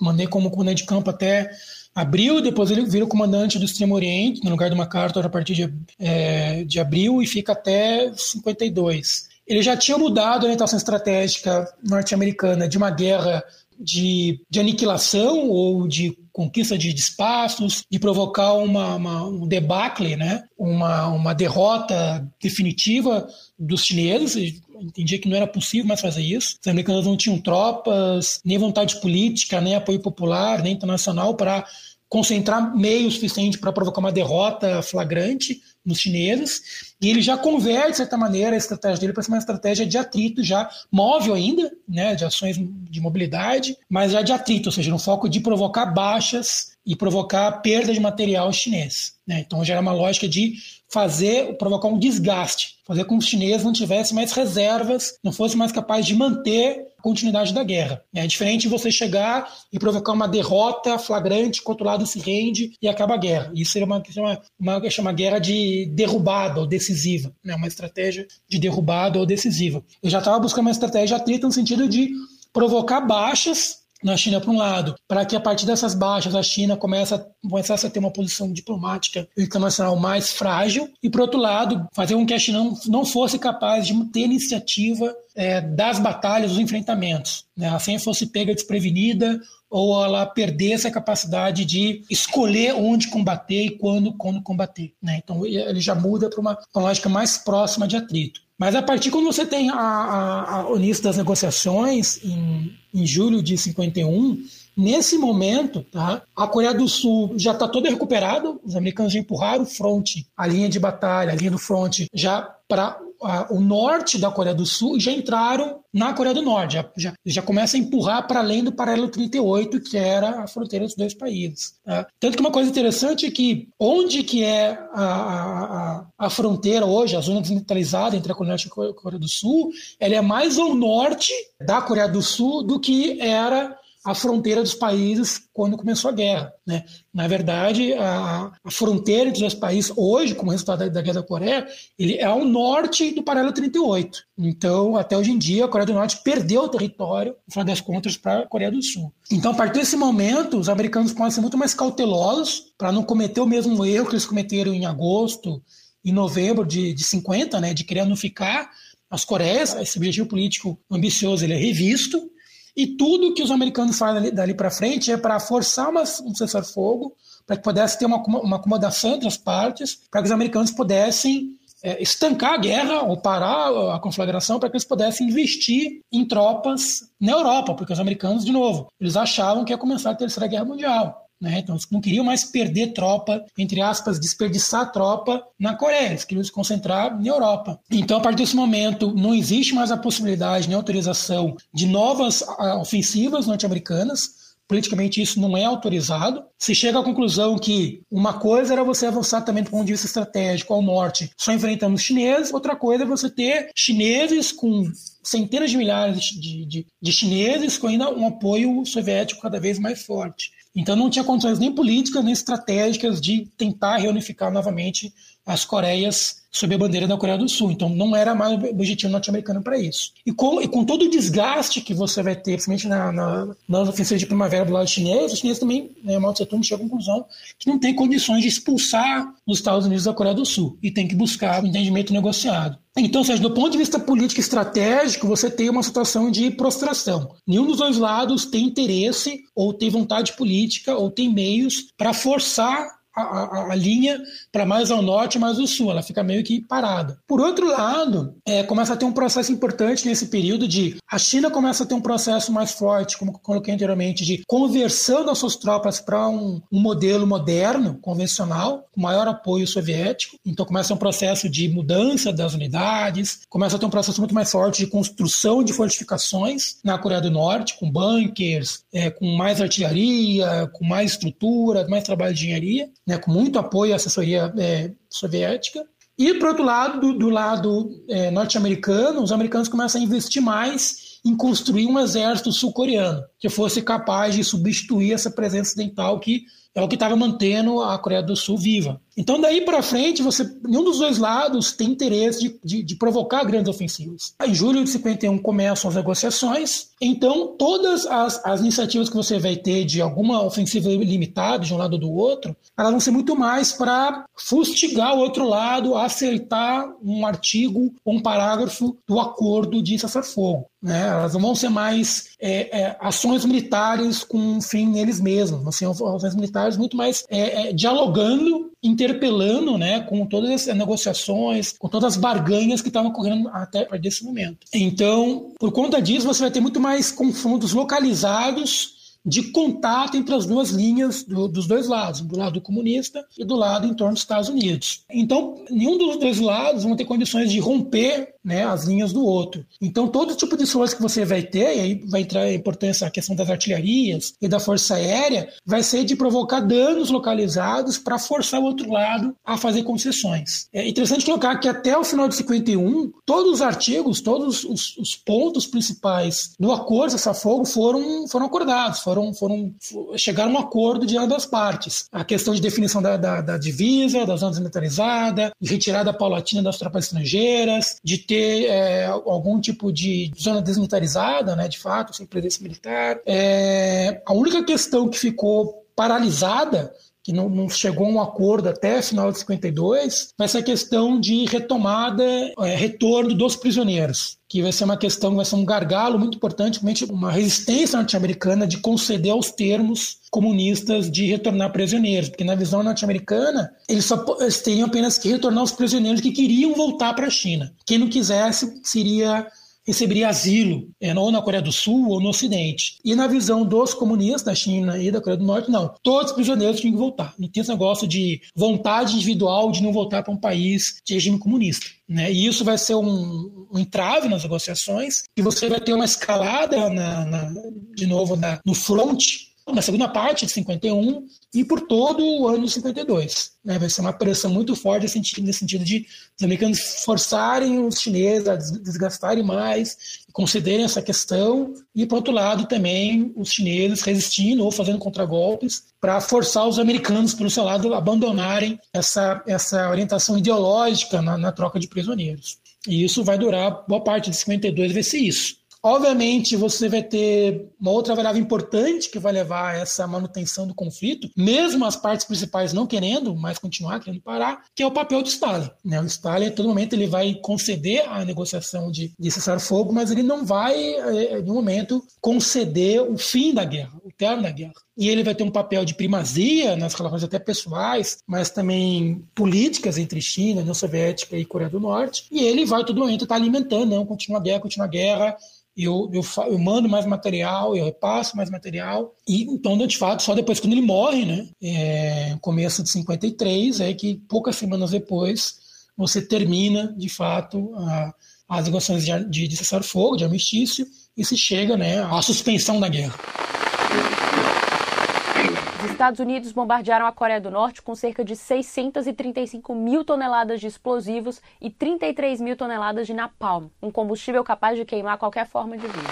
mandei como comandante de campo até abril, depois ele vira o comandante do Extremo Oriente, no lugar de MacArthur, a partir de, é, de abril, e fica até 52. Ele já tinha mudado a orientação estratégica norte-americana de uma guerra de, de aniquilação ou de conquista de espaços, de provocar uma, uma, um debacle, né? uma, uma derrota definitiva dos chineses. Entendia que não era possível mais fazer isso. Os americanos não tinham tropas, nem vontade política, nem apoio popular, nem internacional para concentrar meio suficiente para provocar uma derrota flagrante nos chineses, e ele já converte, de certa maneira, a estratégia dele para ser uma estratégia de atrito, já móvel ainda, né, de ações de mobilidade, mas já de atrito, ou seja, no foco de provocar baixas e provocar perda de material chinês. Né? Então já era uma lógica de fazer, provocar um desgaste, fazer com que os chineses não tivessem mais reservas, não fossem mais capazes de manter continuidade da guerra. É diferente você chegar e provocar uma derrota flagrante, que o outro lado se rende e acaba a guerra. Isso seria uma, uma, uma, uma guerra de derrubada ou decisiva, né? uma estratégia de derrubada ou decisiva. Eu já estava buscando uma estratégia atrita no sentido de provocar baixas na China para um lado, para que a partir dessas baixas a China comece a, começasse a ter uma posição diplomática internacional mais frágil, e por outro lado, fazer com que a China não, não fosse capaz de ter iniciativa é, das batalhas, dos enfrentamentos. Né? Assim fosse pega desprevenida ou ela perdesse a capacidade de escolher onde combater e quando, quando combater. Né? Então ele já muda para uma, uma lógica mais próxima de atrito. Mas a partir quando você tem a, a, a, o início das negociações, em, em julho de 51, Nesse momento, tá, a Coreia do Sul já está toda recuperada, os americanos já empurraram o fronte, a linha de batalha, a linha do fronte, já para o norte da Coreia do Sul já entraram na Coreia do Norte, já, já, já começa a empurrar para além do paralelo 38, que era a fronteira dos dois países. Tá? Tanto que uma coisa interessante é que onde que é a, a, a fronteira hoje, a zona desmilitarizada entre a Coreia do Norte e a Coreia do Sul, ela é mais ao norte da Coreia do Sul do que era a fronteira dos países quando começou a guerra. Né? Na verdade, a, a fronteira entre os países hoje, como resultado da, da, Guerra da Coreia, ele é ao norte do paralelo 38. Então, até hoje em dia, a Coreia do Norte perdeu o território, no final das contas, para a Coreia do Sul. Então, a partir desse momento, os americanos podem ser muito mais cautelosos para não cometer o mesmo erro que eles cometeram em agosto e novembro de, de 50, né, de querer unificar as Coreias. Esse objetivo político ambicioso ele é revisto e tudo que os americanos fazem dali, dali para frente é para forçar uma, um cessar-fogo, para que pudesse ter uma, uma acomodação entre as partes, para que os americanos pudessem é, estancar a guerra ou parar a conflagração, para que eles pudessem investir em tropas na Europa, porque os americanos, de novo, eles achavam que ia começar a Terceira Guerra Mundial. Né? Então, eles não queriam mais perder tropa, entre aspas, desperdiçar tropa na Coreia, eles queriam se concentrar na Europa. Então, a partir desse momento, não existe mais a possibilidade nem autorização de novas uh, ofensivas norte-americanas. Politicamente, isso não é autorizado. Se chega à conclusão que uma coisa era você avançar também do ponto de vista estratégico ao norte, só enfrentando os chineses, outra coisa é você ter chineses com centenas de milhares de, de, de chineses com ainda um apoio soviético cada vez mais forte. Então não tinha condições nem políticas nem estratégicas de tentar reunificar novamente as Coreias sob a bandeira da Coreia do Sul. Então não era mais o objetivo norte-americano para isso. E com, e com, todo o desgaste que você vai ter, principalmente na, na, na ofensiva de primavera do lado chinês, os chineses também, né, Mao Tse Tung à conclusão que não tem condições de expulsar os Estados Unidos da Coreia do Sul e tem que buscar um entendimento negociado. Então, seja, do ponto de vista político estratégico, você tem uma situação de prostração. Nenhum dos dois lados tem interesse, ou tem vontade política, ou tem meios para forçar a, a, linha para mais ao norte, mais ao sul. Ela fica meio que parada. Por outro lado, é, começa a ter um processo importante nesse período de a China começa a ter um processo mais forte, como coloquei anteriormente, de conversando as suas tropas para um, um, modelo moderno, convencional, com maior apoio soviético. Então começa um processo de mudança das unidades, começa a ter um processo muito mais forte de construção de fortificações na Coreia do Norte, com bunkers, é, com mais artilharia, com mais estrutura, mais trabalho de engenharia né, com muito apoio à assessoria é, soviética. E, por outro lado, do, do lado é, norte-americano, os americanos começam a investir mais em construir um exército sul-coreano que fosse capaz de substituir essa presença ocidental que é o que estava mantendo a Coreia do Sul viva. Então, daí para frente, você, nenhum dos dois lados tem interesse de, de, de, provocar grandes ofensivas. Em julho de 51 começam as negociações, então todas as, as iniciativas que você vai ter de alguma ofensiva limitada de um lado ou do outro, elas vão ser muito mais para fustigar o outro lado, aceitar um artigo ou um parágrafo do acordo de cessar-fogo. Né? Elas não vão ser mais é, é, ações militares com um fim neles mesmos, ser ações militares muito mais é, é dialogando interpelando né, com todas as negociações, com todas as barganhas que estavam ocorrendo até desse momento. Então, por conta disso, você vai ter muito mais confrontos localizados de contato entre as duas linhas do, dos dois lados, do lado comunista e do lado em torno dos Estados Unidos. Então, nenhum dos dois lados vão ter condições de romper né, as linhas do outro. Então, todo tipo de esforço que você vai ter, e aí vai entrar a importância a questão das artilharias e da força aérea, vai ser de provocar danos localizados para forçar o outro lado a fazer concessões. É interessante colocar que até o final de 51, todos os artigos, todos os, os pontos principais do acordo de fogo foram, foram acordados, foram foram, chegaram a um acordo de ambas partes. A questão de definição da, da, da divisa, da zona desmilitarizada, de retirada paulatina das tropas estrangeiras, de ter é, algum tipo de zona desmilitarizada, né, de fato, sem presença militar. É, a única questão que ficou paralisada que não, não, chegou a um acordo até final de 52, vai ser a questão de retomada, é, retorno dos prisioneiros, que vai ser uma questão, vai ser um gargalo muito importante, uma resistência norte-americana de conceder aos termos comunistas de retornar prisioneiros, porque na visão norte-americana eles só eles teriam apenas que retornar os prisioneiros que queriam voltar para a China. Quem não quisesse seria receberia asilo, é, ou na Coreia do Sul ou no Ocidente. E na visão dos comunistas da China e da Coreia do Norte, não. Todos os prisioneiros tinham que voltar. Não tem esse negócio de vontade individual de não voltar para um país de regime comunista. Né? E isso vai ser um, um entrave nas negociações, e você vai ter uma escalada, na, na, de novo, na, no front na segunda parte de 51 e por todo o ano de 52. Né? Vai ser uma pressão muito forte nesse sentido, nesse sentido de os americanos forçarem os chineses a desgastarem mais, concederem essa questão, e por outro lado também os chineses resistindo ou fazendo contragolpes para forçar os americanos, pelo seu lado, a abandonarem essa, essa orientação ideológica na, na troca de prisioneiros. E isso vai durar, boa parte de 52 vai ser isso. Obviamente, você vai ter uma outra variável importante que vai levar a essa manutenção do conflito, mesmo as partes principais não querendo mais continuar, querendo parar, que é o papel do Stalin. Né? O Stalin, a todo momento, ele vai conceder a negociação de, de cessar-fogo, mas ele não vai, eh, em nenhum momento, conceder o fim da guerra, o término da guerra. E ele vai ter um papel de primazia nas relações até pessoais, mas também políticas entre China, União Soviética e Coreia do Norte. E ele vai todo momento estar alimentando, não, continua a guerra, continua a guerra, eu, eu, eu, mando mais material, eu repasso mais material. E então, de fato, só depois, quando ele morre, né, é, começo de 53, é que poucas semanas depois você termina, de fato, a, as negociações de, de, cessar-fogo, de armistício, e se chega né, à suspensão da guerra. Os Estados Unidos bombardearam a Coreia do Norte com cerca de 635 mil toneladas de explosivos e 33 mil toneladas de napalm, um combustível capaz de queimar qualquer forma de vida.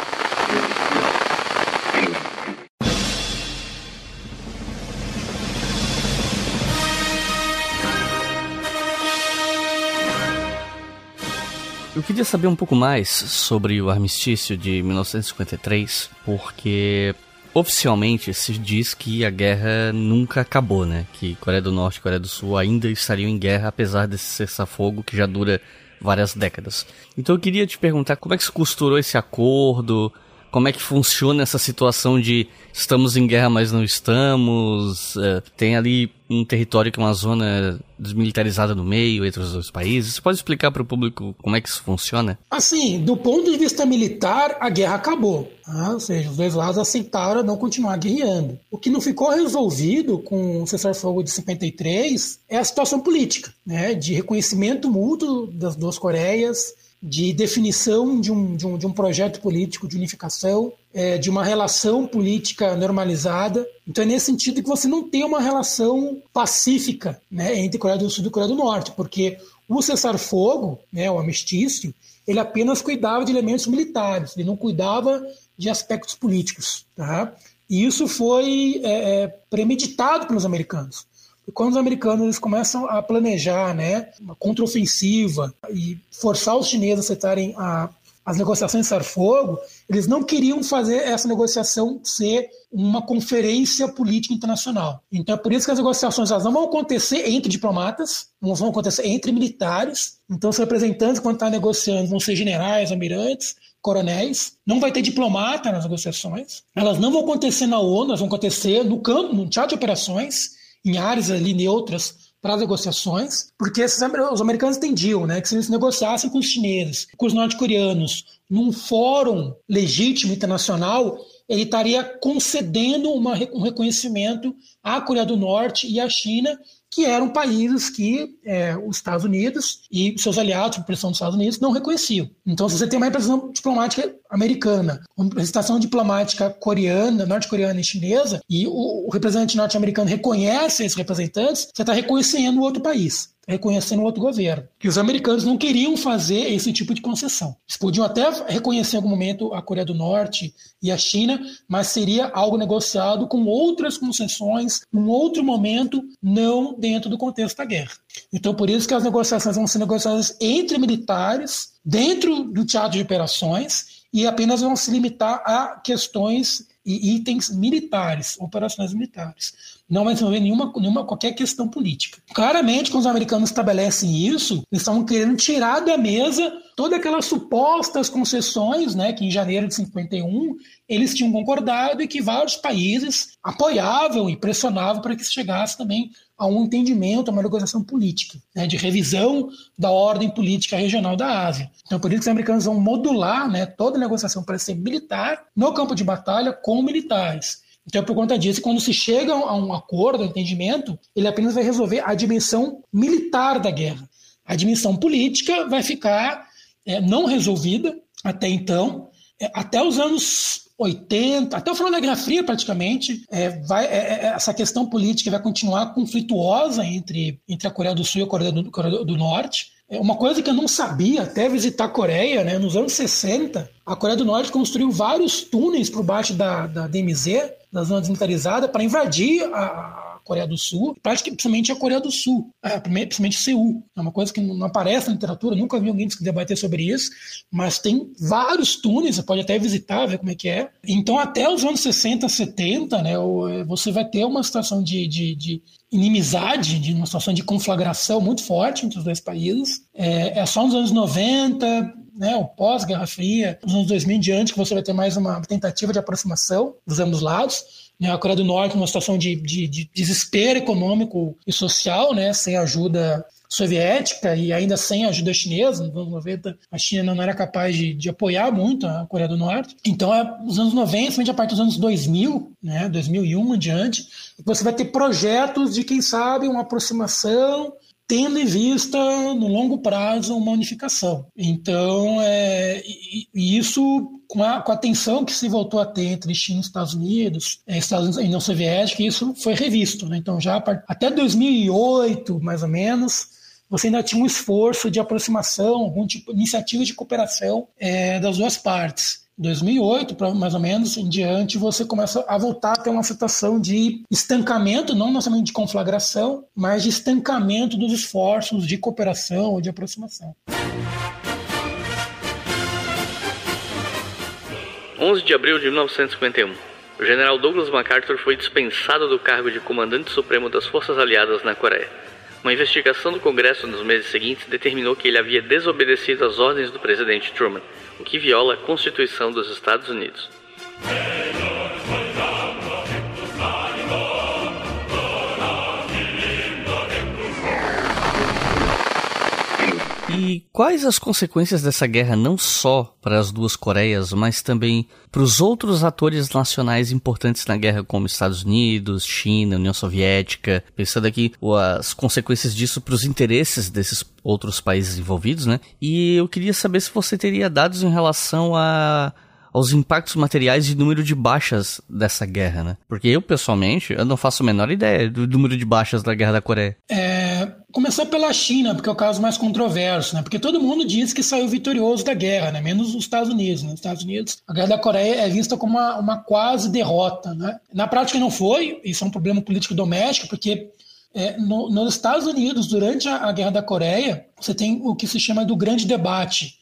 Eu queria saber um pouco mais sobre o armistício de 1953, porque oficialmente se diz que a guerra nunca acabou, né? Que Coreia do Norte e Coreia do Sul ainda estariam em guerra, apesar desse cessar-fogo que já dura várias décadas. Então eu queria te perguntar como é que se costurou esse acordo, como é que funciona essa situação de estamos em guerra, mas não estamos? É, tem ali um território que é uma zona desmilitarizada no meio entre os dois países. Você pode explicar para o público como é que isso funciona? Assim, do ponto de vista militar, a guerra acabou. Tá? Ou seja, os dois lados aceitaram não continuar guerreando. O que não ficou resolvido com o cessar-fogo de 53 é a situação política, né? de reconhecimento mútuo das duas Coreias, de definição de um, de um, de um projeto político de unificação, é, de uma relação política normalizada. Então é nesse sentido que você não tem uma relação pacífica né, entre Coreia do Sul e Coreia do Norte, porque o cessar-fogo, né, o amistício, ele apenas cuidava de elementos militares, ele não cuidava de aspectos políticos. Tá? E isso foi é, é premeditado pelos americanos. E quando os americanos eles começam a planejar né, uma contraofensiva e forçar os chineses a aceitarem a, as negociações cessar-fogo, eles não queriam fazer essa negociação ser uma conferência política internacional. Então é por isso que as negociações elas não vão acontecer entre diplomatas, não vão acontecer entre militares. Então os representantes, quando estão tá negociando, vão ser generais, almirantes, coronéis. Não vai ter diplomata nas negociações. Elas não vão acontecer na ONU, elas vão acontecer no campo, no teatro de operações em áreas ali neutras para as negociações, porque esses, os americanos entendiam né, que se eles negociassem com os chineses, com os norte-coreanos, num fórum legítimo internacional, ele estaria concedendo uma, um reconhecimento à Coreia do Norte e à China que eram países que é, os Estados Unidos e seus aliados, por pressão dos Estados Unidos, não reconheciam. Então, se você tem uma representação diplomática americana, uma representação diplomática coreana, norte-coreana e chinesa, e o, o representante norte-americano reconhece esses representantes, você está reconhecendo o outro país reconhecendo outro governo. Que os americanos não queriam fazer esse tipo de concessão. Eles podiam até reconhecer em algum momento a Coreia do Norte e a China, mas seria algo negociado com outras concessões, num outro momento, não dentro do contexto da guerra. Então, por isso que as negociações vão ser negociadas entre militares, dentro do teatro de operações, e apenas vão se limitar a questões e itens militares, operações militares. Não vai desenvolver nenhuma, nenhuma qualquer questão política. Claramente, quando os americanos estabelecem isso, eles estavam querendo tirar da mesa todas aquelas supostas concessões, né, que em janeiro de 51 eles tinham concordado e que vários países apoiavam e pressionavam para que se chegasse também a um entendimento, a uma negociação política, né, de revisão da ordem política regional da Ásia. Então, por isso que os americanos vão modular né, toda a negociação para ser militar no campo de batalha com militares. Então, por conta disso, quando se chega a um acordo, a um entendimento, ele apenas vai resolver a dimensão militar da guerra. A dimensão política vai ficar é, não resolvida até então, é, até os anos 80, até o final da Guerra Fria, praticamente, é, vai, é, é, essa questão política vai continuar conflituosa entre, entre a Coreia do Sul e a Coreia do, Coreia do Norte. É uma coisa que eu não sabia até visitar a Coreia, né? Nos anos 60, a Coreia do Norte construiu vários túneis por baixo da, da DMZ, da zona desmilitarizada, para invadir a, Coreia do Sul, principalmente a Coreia do Sul, é, principalmente Seul. É uma coisa que não aparece na literatura, nunca vi alguém debater sobre isso, mas tem vários túneis, você pode até visitar, ver como é que é. Então, até os anos 60, 70, né, é, você vai ter uma situação de, de, de inimizade, de uma situação de conflagração muito forte entre os dois países. É, é só nos anos 90, né, o pós-Guerra Fria, nos anos 2000 em diante, que você vai ter mais uma tentativa de aproximação dos ambos lados. Né, a Coreia do Norte numa situação de, de, de desespero econômico e social, né, sem ajuda soviética e ainda sem ajuda chinesa, nos anos 90 a China não era capaz de, de apoiar muito a Coreia do Norte. Então, é, nos anos 90, a partir dos anos 2000, né, 2001 em diante, você vai ter projetos de, quem sabe, uma aproximação tendo em vista, no longo prazo, uma unificação. Então, é, e, e isso, com a, com a tensão que se voltou a ter entre China e Estados Unidos, é, Estados Unidos e União Soviética, isso foi revisto. Né? Então, já até 2008, mais ou menos, você ainda tinha um esforço de aproximação, algum tipo de iniciativa de cooperação é, das duas partes. 2008, mais ou menos, em diante, você começa a voltar a ter uma situação de estancamento, não necessariamente de conflagração, mas de estancamento dos esforços de cooperação ou de aproximação. 11 de abril de 1951. O general Douglas MacArthur foi dispensado do cargo de comandante supremo das forças aliadas na Coreia. Uma investigação do Congresso nos meses seguintes determinou que ele havia desobedecido às ordens do presidente Truman, o que viola a Constituição dos Estados Unidos. E quais as consequências dessa guerra não só para as duas Coreias, mas também para os outros atores nacionais importantes na guerra, como Estados Unidos, China, União Soviética, pensando aqui as consequências disso para os interesses desses outros países envolvidos, né? E eu queria saber se você teria dados em relação a aos impactos materiais e número de baixas dessa guerra, né? Porque eu, pessoalmente, eu não faço a menor ideia do número de baixas da Guerra da Coreia. É, começar pela China, porque é o caso mais controverso, né? Porque todo mundo diz que saiu vitorioso da guerra, né? Menos os Estados Unidos. Né? Nos Estados Unidos, a Guerra da Coreia é vista como uma, uma quase derrota, né? Na prática não foi, isso é um problema político doméstico, porque é, no, nos Estados Unidos, durante a, a Guerra da Coreia, você tem o que se chama do grande debate,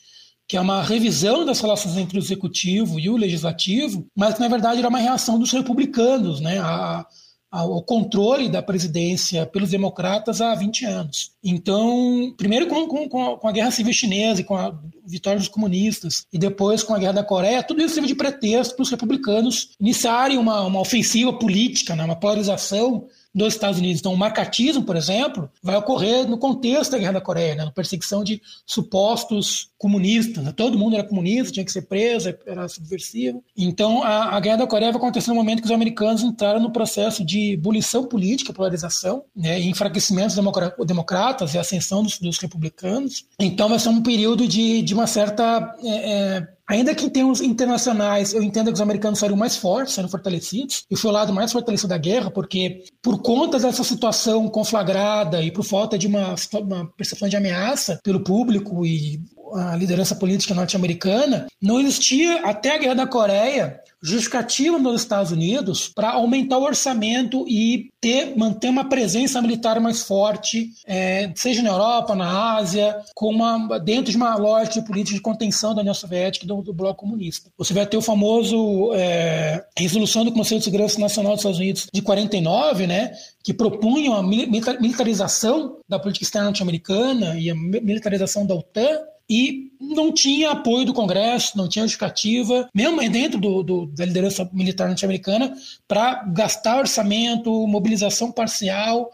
que é uma revisão das relações entre o executivo e o legislativo, mas que na verdade era uma reação dos republicanos, né, a, ao controle da presidência pelos democratas há 20 anos. Então, primeiro com, com, com, a, Guerra Civil Chinesa e com a vitória dos comunistas, e depois com a Guerra da Coreia, tudo isso serve de pretexto para os republicanos iniciarem uma, uma ofensiva política, né, uma polarização dos Estados Unidos. Então, o marcatismo, por exemplo, vai ocorrer no contexto da Guerra da Coreia, né, na perseguição de supostos comunistas. Né? Todo mundo era comunista, tinha que ser preso, era subversivo. Então, a, a, Guerra da Coreia vai acontecer no momento que os americanos entraram no processo de ebulição política, polarização, né, enfraquecimento dos democratas e ascensão dos, dos, republicanos. Então, vai ser um período de, de uma certa. É, é, Ainda que em termos internacionais, eu entendo que os americanos saíram mais fortes, sendo fortalecidos, e foi o lado mais fortalecido da guerra, porque por conta dessa situação conflagrada e por falta de uma, uma percepção de ameaça pelo público e a liderança política norte-americana, não existia até a Guerra da Coreia justificativa nos Estados Unidos para aumentar o orçamento e ter, manter uma presença militar mais forte, é, seja na Europa, na Ásia, com uma, dentro de uma lógica de política de contenção da União Soviética e do, do Bloco Comunista. Você vai ter o famoso é, resolução do Conselho de Segurança Nacional dos Estados Unidos de 49, né, que propunha a militarização da política externa norte-americana e a militarização da OTAN, e não tinha apoio do Congresso, não tinha justificativa, mesmo dentro do, do, da liderança militar norte-americana, para gastar orçamento, mobilização parcial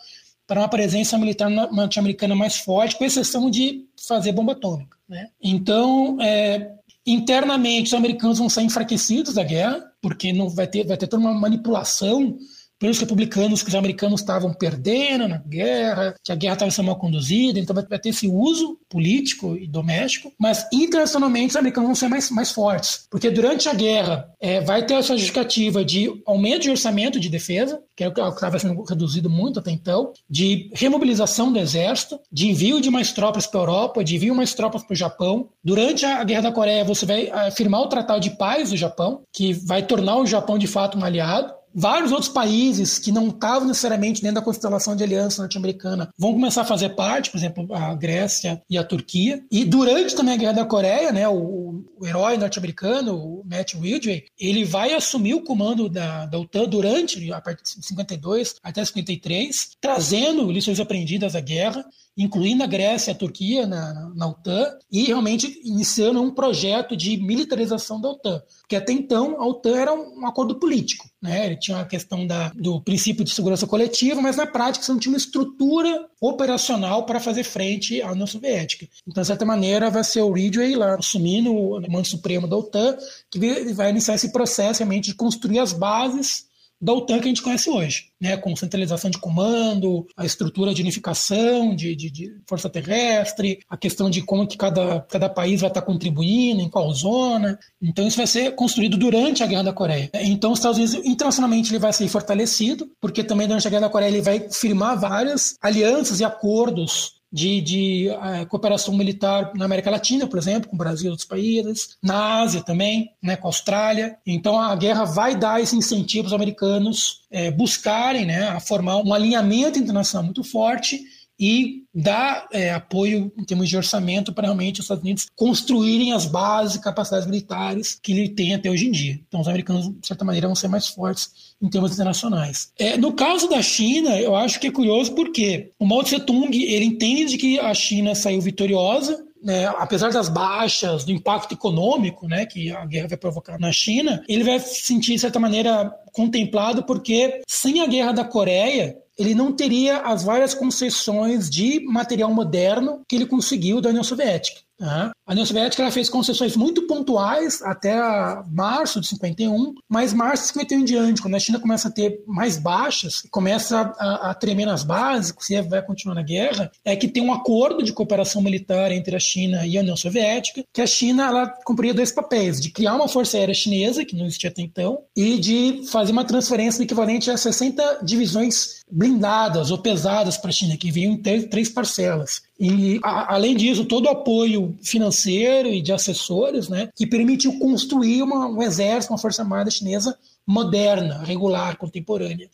para uma presença militar norte-americana mais forte, com exceção de fazer bomba atômica. Né? Então, é, internamente, os americanos vão sair enfraquecidos da guerra, porque não vai ter, vai ter toda uma manipulação pelos republicanos que os americanos estavam perdendo na guerra, que a guerra estava sendo mal conduzida, então vai ter esse uso político e doméstico, mas internacionalmente os americanos vão ser mais, mais fortes, porque durante a guerra é, vai ter essa justificativa de aumento de orçamento de defesa, que é o que estava sendo reduzido muito até então, de remobilização do exército, de envio de mais tropas para a Europa, de envio mais tropas para o Japão. Durante a Guerra da Coreia, você vai é, firmar o Tratado de Paz do Japão, que vai tornar o Japão de fato um aliado vários outros países que não estavam necessariamente dentro da constelação de aliança norte-americana vão começar a fazer parte, por exemplo, a Grécia e a Turquia. E durante também a Guerra da Coreia, né, o, o herói norte-americano, o Matt Ridgway, ele vai assumir o comando da, da OTAN durante, a partir de 52 até 53, trazendo lições aprendidas da guerra incluindo a Grécia e a Turquia na, na OTAN, e realmente iniciando um projeto de militarização da OTAN. Porque até então a OTAN era um acordo político. Né? Ele tinha a questão da, do princípio de segurança coletiva, mas na prática você não tinha uma estrutura operacional para fazer frente à União Soviética. Então, de certa maneira, vai ser o Ridgway lá assumindo o mando supremo da OTAN, que vai iniciar esse processo realmente de construir as bases da OTAN que a gente conhece hoje, né, com centralização de comando, a estrutura de unificação de, de, de, força terrestre, a questão de como que cada, cada país vai estar contribuindo, em qual zona. Então isso vai ser construído durante a Guerra da Coreia. Então os Estados Unidos, internacionalmente, ele vai ser fortalecido, porque também durante a Guerra da Coreia ele vai firmar várias alianças e acordos de, de uh, cooperação militar na América Latina, por exemplo, com o Brasil e outros países, na Ásia também, né, com a Austrália. Então a guerra vai dar esse incentivo aos americanos é, buscarem né, formar um alinhamento internacional muito forte e dar é, apoio em termos de orçamento para realmente os Estados Unidos construírem as bases capacidades militares que ele tem até hoje em dia. Então, os americanos, de certa maneira, vão ser mais fortes em termos internacionais. É, no caso da China, eu acho que é curioso porque o Mao Tse Tung ele entende que a China saiu vitoriosa né, apesar das baixas, do impacto econômico né, que a guerra vai provocar na China, ele vai se sentir, de certa maneira, contemplado, porque sem a guerra da Coreia, ele não teria as várias concessões de material moderno que ele conseguiu da União Soviética. A União Soviética ela fez concessões muito pontuais até março de 51, mas março de 51 em diante, quando a China começa a ter mais baixas, começa a, a tremer nas bases, se vai continuar na guerra, é que tem um acordo de cooperação militar entre a China e a União Soviética, que a China ela cumpria dois papéis, de criar uma força aérea chinesa, que não existia até então, e de fazer uma transferência equivalente a 60 divisões blindadas ou pesadas para a China, que vinham em três parcelas. E, a, além disso, todo o apoio financeiro e de assessores, né, que permitiu construir uma, um exército, uma força armada chinesa moderna, regular, contemporânea.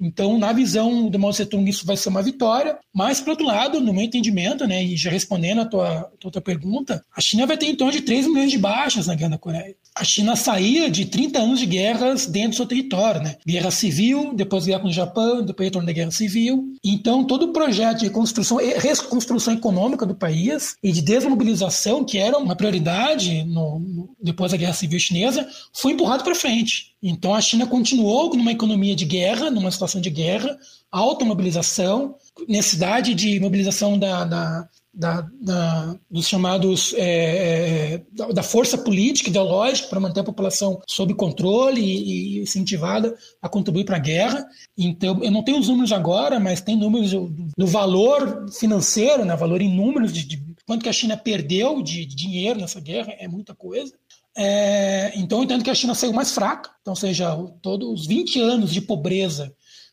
Então, na visão do Mao Tse Tung, isso vai ser uma vitória. Mas, por outro lado, no meu entendimento, né, e já respondendo a tua, a tua pergunta, a China vai ter em torno de 3 milhões de baixas na Guerra da Coreia. A China saía de 30 anos de guerras dentro do seu território, né? Guerra civil, depois guerra com o Japão, depois retorno da guerra civil. Então, todo o projeto de reconstrução, reconstrução econômica do país e de desmobilização, que era uma prioridade no, no, depois da guerra civil chinesa, foi empurrado para frente. Então a China continuou numa economia de guerra, numa situação de guerra, alta mobilização, necessidade de mobilização da, da, da, da dos chamados é, é da, força política ideológica para manter a população sob controle e, e incentivada a contribuir para a guerra. Então eu não tenho os números agora, mas tem números do, valor financeiro, né, valor em números de, de quanto que a China perdeu de, de dinheiro nessa guerra é muita coisa. É, então eu entendo que a China saiu mais fraca, então seja, todos os 20 anos de pobreza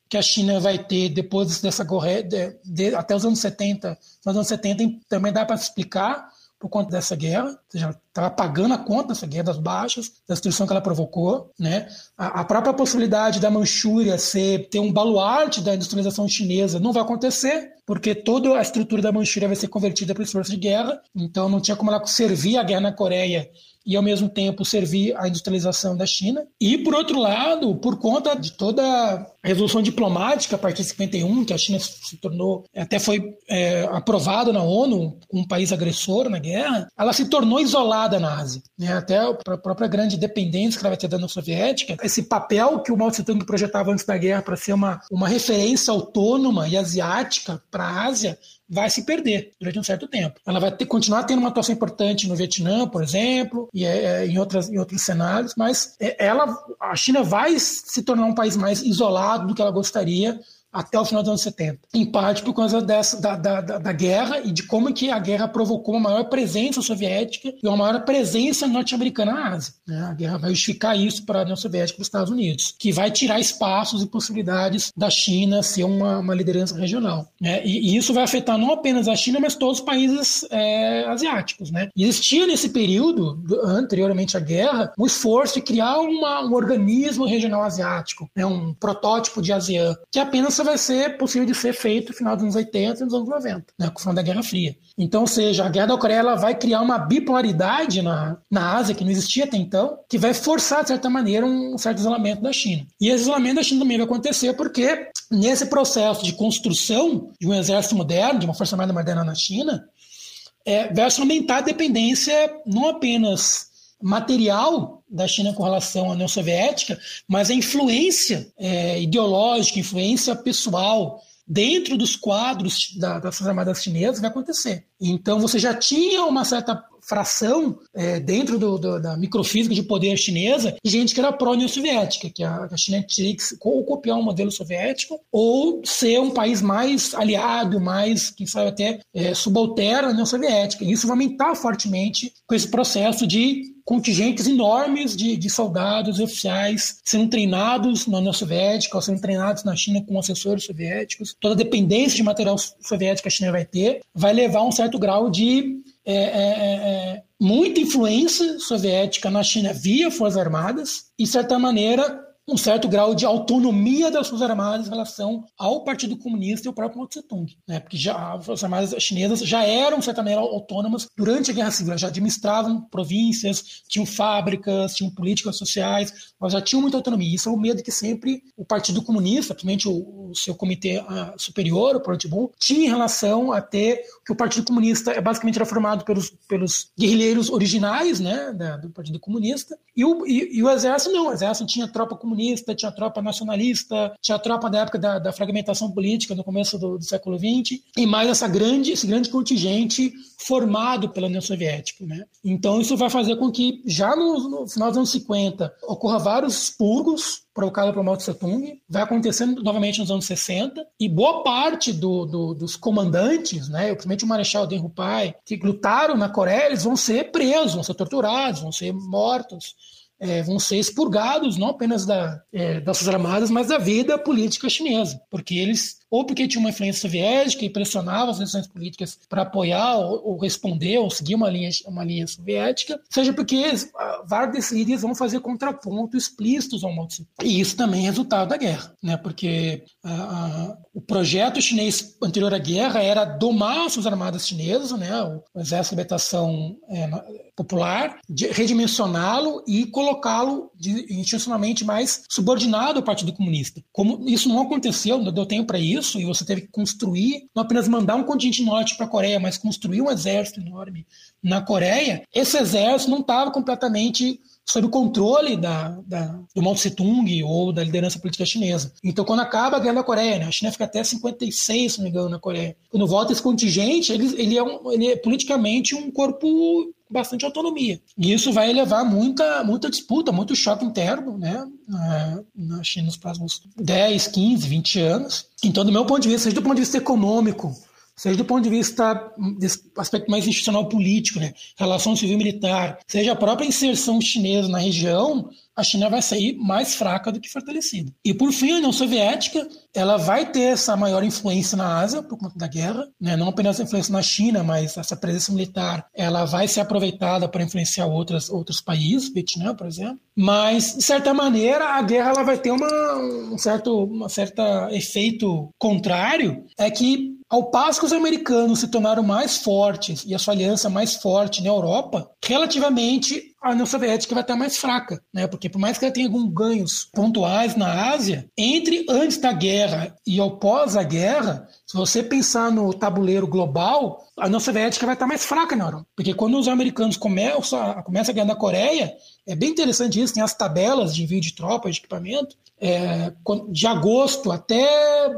que a China vai ter depois dessa corrida, de, de, até os anos 70, nos anos 70 também dá para explicar por conta dessa guerra, ou seja, estava pagando a conta dessa guerra, das baixas, da destruição que ela provocou. Né? A, a, própria possibilidade da Manchúria ser, ter um baluarte da industrialização chinesa não vai acontecer, porque toda a estrutura da Manchúria vai ser convertida para esforço de guerra, então não tinha como ela servir a guerra na Coreia e ao mesmo tempo servir à industrialização da China. E por outro lado, por conta de toda a resolução diplomática a partir de 51, que a China se tornou, até foi é, aprovada na ONU, um país agressor na guerra, ela se tornou isolada na Ásia. Né? Até a própria grande dependência que ela vai ter da União Soviética, esse papel que o Mao Tse Tung projetava antes da guerra para ser uma, uma referência autônoma e asiática para a Ásia, vai se perder durante um certo tempo. Ela vai ter, continuar tendo uma atuação importante no Vietnã, por exemplo, e é, é, em, outras, em outros cenários, mas é, ela, a China vai se tornar um país mais isolado do que ela gostaria até o final dos anos 70. Em parte por causa dessa, da, da, da, guerra e de como que a guerra provocou uma maior presença soviética e uma maior presença norte-americana na Ásia. Né? A guerra vai justificar isso para a União Soviética e para os Estados Unidos, que vai tirar espaços e possibilidades da China ser uma, uma liderança regional. Né? E, e, isso vai afetar não apenas a China, mas todos os países é, asiáticos. Né? Existia nesse período, anteriormente à guerra, um esforço de criar uma, um organismo regional asiático, né? um protótipo de ASEAN, que apenas vai ser possível de ser feito no final dos anos 80 e nos anos 90, né, com o final da Guerra Fria. Então, ou seja, a Guerra da Coreia ela vai criar uma bipolaridade na, na Ásia, que não existia até então, que vai forçar, de certa maneira, um certo isolamento da China. E esse isolamento da China também vai acontecer porque, nesse processo de construção de um exército moderno, de uma força armada moderna na China, é, vai aumentar a dependência não apenas material da China com relação à União Soviética, mas a influência é, ideológica, influência pessoal dentro dos quadros da, das Forças Armadas Chinesas vai acontecer. Então você já tinha uma certa fração é, dentro do, do, da microfísica de poder chinesa de gente que era pró-União Soviética, que a, a China tinha que ou copiar um modelo soviético ou ser um país mais aliado, mais, quem sabe até é, subalterno à União Soviética. E isso vai aumentar fortemente com esse processo de contingentes enormes de, de soldados e oficiais sendo treinados na União Soviética ou sendo treinados na China com assessores soviéticos. Toda a dependência de material soviético que a China vai ter vai levar a um certo grau de é, é, é, é, muita influência soviética na China via Forças Armadas e, de certa maneira, um certo grau de autonomia das Forças Armadas em relação ao Partido Comunista e ao próprio Mao Tse-tung, né? porque já, as Forças Armadas chinesas já eram, de certa maneira, autônomas durante a Guerra Civil, já administravam províncias, tinham fábricas, tinham políticas sociais, mas já tinham muita autonomia. Isso é o medo que sempre o Partido Comunista, principalmente o, o seu comitê uh, superior, o Politburo, tinha em relação a ter que o Partido Comunista é basicamente era formado pelos, pelos guerrilheiros originais né, da, do Partido Comunista, e o, e, e o Exército não. O Exército tinha tropa comunista, tinha tropa nacionalista, tinha tropa da época da, da fragmentação política, no começo do, do século XX, e mais essa grande, esse grande contingente formado pela União Soviética. Né? Então, isso vai fazer com que, já no, no final dos anos 50, ocorra vários expurgos provocado por Mao Tse Tung, vai acontecendo novamente nos anos 60, e boa parte do, do, dos comandantes, né, principalmente o Marechal Deng Pai, que lutaram na Coreia, eles vão ser presos, vão ser torturados, vão ser mortos é, vão ser expurgados não apenas da, é, das Forças Armadas, mas da vida política chinesa, porque eles, ou porque tinham uma influência soviética e pressionavam as decisões políticas para apoiar ou, ou, responder ou seguir uma linha, uma linha soviética, seja porque vários desses líderes vão fazer contraponto explícitos ao Mao E isso também é resultado da guerra, né? porque a, a, o projeto chinês anterior à guerra era domar as Armadas chinesas, né? o, o Exército de Libertação é, Popular, redimensioná-lo e colocá-lo institucionalmente mais subordinado ao Partido Comunista. Como isso não aconteceu, não deu tempo para isso, e você teve que construir, não apenas mandar um contingente norte para a Coreia, mas construir um exército enorme na Coreia, esse exército não estava completamente sob o controle da, da, do Mao Tse Tung ou da liderança política chinesa. Então, quando acaba a Guerra da Coreia, né, a China fica até 56, se não me engano, na Coreia. Quando volta esse contingente, ele, ele, é, um, ele é politicamente um corpo bastante autonomia. E isso vai levar muita, muita disputa, muito choque interno né, na, na China nos próximos 10, 15, 20 anos. Então, do meu ponto de vista, seja do ponto de vista econômico, seja do ponto de vista desse aspecto mais institucional político, né, relação civil-militar, seja a própria inserção chinesa na região, a China vai sair mais fraca do que fortalecida. E por fim, a União Soviética, ela vai ter essa maior influência na Ásia por conta da guerra, né? não apenas a influência na China, mas essa presença militar, ela vai ser aproveitada para influenciar outras, outros países, Vietnã, por exemplo. Mas de certa maneira, a guerra ela vai ter uma, um certo, uma certa efeito contrário, é que ao passo que os americanos se tornaram mais fortes e a sua aliança mais forte na Europa, relativamente a União Soviética vai estar mais fraca, né? Porque por mais que ela tenha alguns ganhos pontuais na Ásia, entre antes da guerra e após a guerra, se você pensar no tabuleiro global, a União Soviética vai estar mais fraca na Europa. Porque quando os americanos começam, começam a guerra na Coreia, é bem interessante isso, tem as tabelas de envio de tropas, de equipamento, é, de agosto até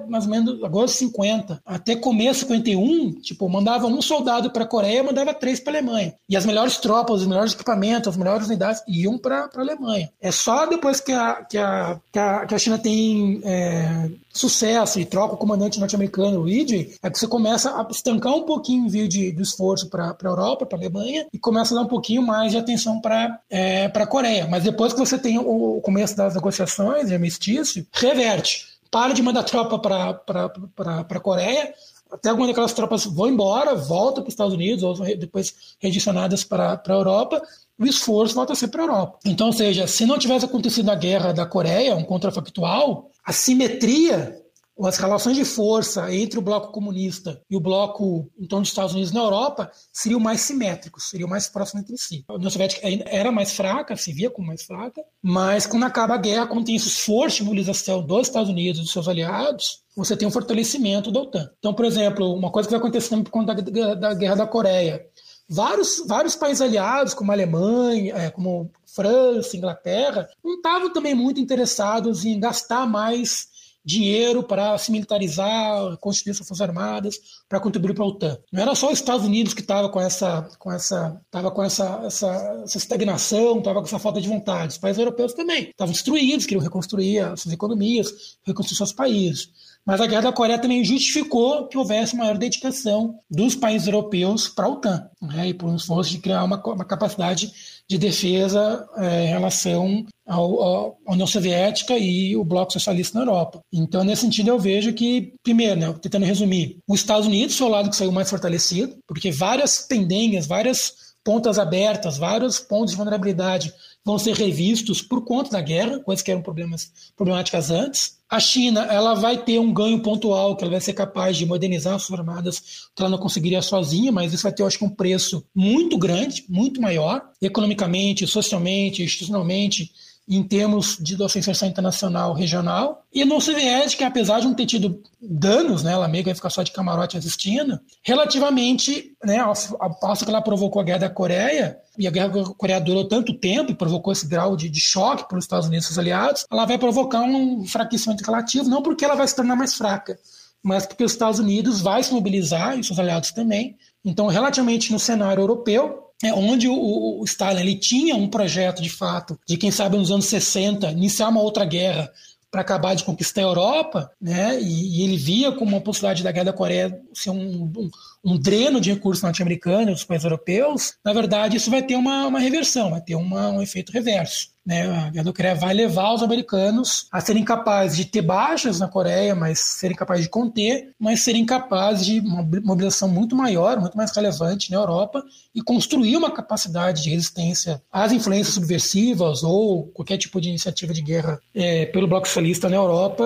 mais ou menos agosto 50, até começo 51, tipo, mandava um soldado para a Coreia, mandava três para a Alemanha. E as melhores tropas, os melhores equipamentos, as melhores unidades iam para a Alemanha. É só depois que a, que a, que a, que a China tem é, sucesso e troca o comandante norte-americano, o Ridgway, é que você começa a estancar um pouquinho o envio de, do esforço para a Europa, para a Alemanha, e começa a dar um pouquinho mais de atenção para é, a Coreia. Mas depois que você tem o, o começo das negociações de armistício, reverte. Para de mandar tropa para a Coreia, até algumas daquelas tropas vão embora, voltam para os Estados Unidos, ou depois redicionadas para a Europa, o esforço volta a ser para a Europa. Então, ou seja, se não tivesse acontecido a guerra da Coreia, um contrafactual, a simetria as relações de força entre o bloco comunista e o bloco em torno dos Estados Unidos na Europa seriam mais simétricos, seriam mais próximos entre si. A União Soviética era mais fraca, se via como mais fraca, mas quando acaba a guerra, quando tem esse esforço de mobilização dos Estados Unidos e dos seus aliados, você tem um fortalecimento da OTAN. Então, por exemplo, uma coisa que vai acontecendo por conta da, da guerra da Coreia, vários, vários países aliados, como a Alemanha, é, como França, Inglaterra, não estavam também muito interessados em gastar mais dinheiro para se militarizar, constituir suas forças armadas, para contribuir para a OTAN. Não era só os Estados Unidos que estava com essa, com essa, tava com essa, essa, essa estagnação, estava com essa falta de vontade. Os países europeus também estavam destruídos, queriam reconstruir as suas economias, reconstruir seus países. Mas a Guerra da Coreia também justificou que houvesse maior dedicação dos países europeus para a OTAN, né, e por um esforço de criar uma, uma capacidade de defesa é, em relação à União Soviética e o Bloco Socialista na Europa. Então, nesse sentido, eu vejo que, primeiro, né, tentando resumir, os Estados Unidos foi o lado que saiu mais fortalecido, porque várias pendenhas, várias pontas abertas, vários pontos de vulnerabilidade vão ser revistos por conta da guerra, coisas que eram problemas, problemáticas antes. A China ela vai ter um ganho pontual, que ela vai ser capaz de modernizar as suas armadas, que ela não conseguiria sozinha, mas isso vai ter, eu acho um preço muito grande, muito maior, economicamente, socialmente, institucionalmente, em termos de doação internacional regional. E a União Soviética, apesar de não ter tido danos, né, ela meio que vai ficar só de camarote assistindo, relativamente, né, ao, ao passo que ela provocou a Guerra da Coreia, e a Guerra da Coreia durou tanto tempo e provocou esse grau de, de choque para os Estados Unidos e seus aliados, ela vai provocar um enfraquecimento relativo, não porque ela vai se tornar mais fraca, mas porque os Estados Unidos vai se mobilizar, e seus aliados também. Então, relativamente no cenário europeu, é, onde o, o, Stalin ele tinha um projeto de fato de quem sabe nos anos 60 iniciar uma outra guerra para acabar de conquistar a Europa, né? E, e, ele via como uma possibilidade da guerra da Coreia ser um, um, um dreno de recursos norte-americanos dos países europeus. Na verdade, isso vai ter uma, uma reversão, vai ter uma, um efeito reverso. Né? A guerra da Coreia vai levar os americanos a serem capazes de ter baixas na Coreia, mas serem capazes de conter, mas serem capazes de uma mobilização muito maior, muito mais relevante na Europa e construir uma capacidade de resistência às influências subversivas ou qualquer tipo de iniciativa de guerra é, pelo bloco socialista na Europa,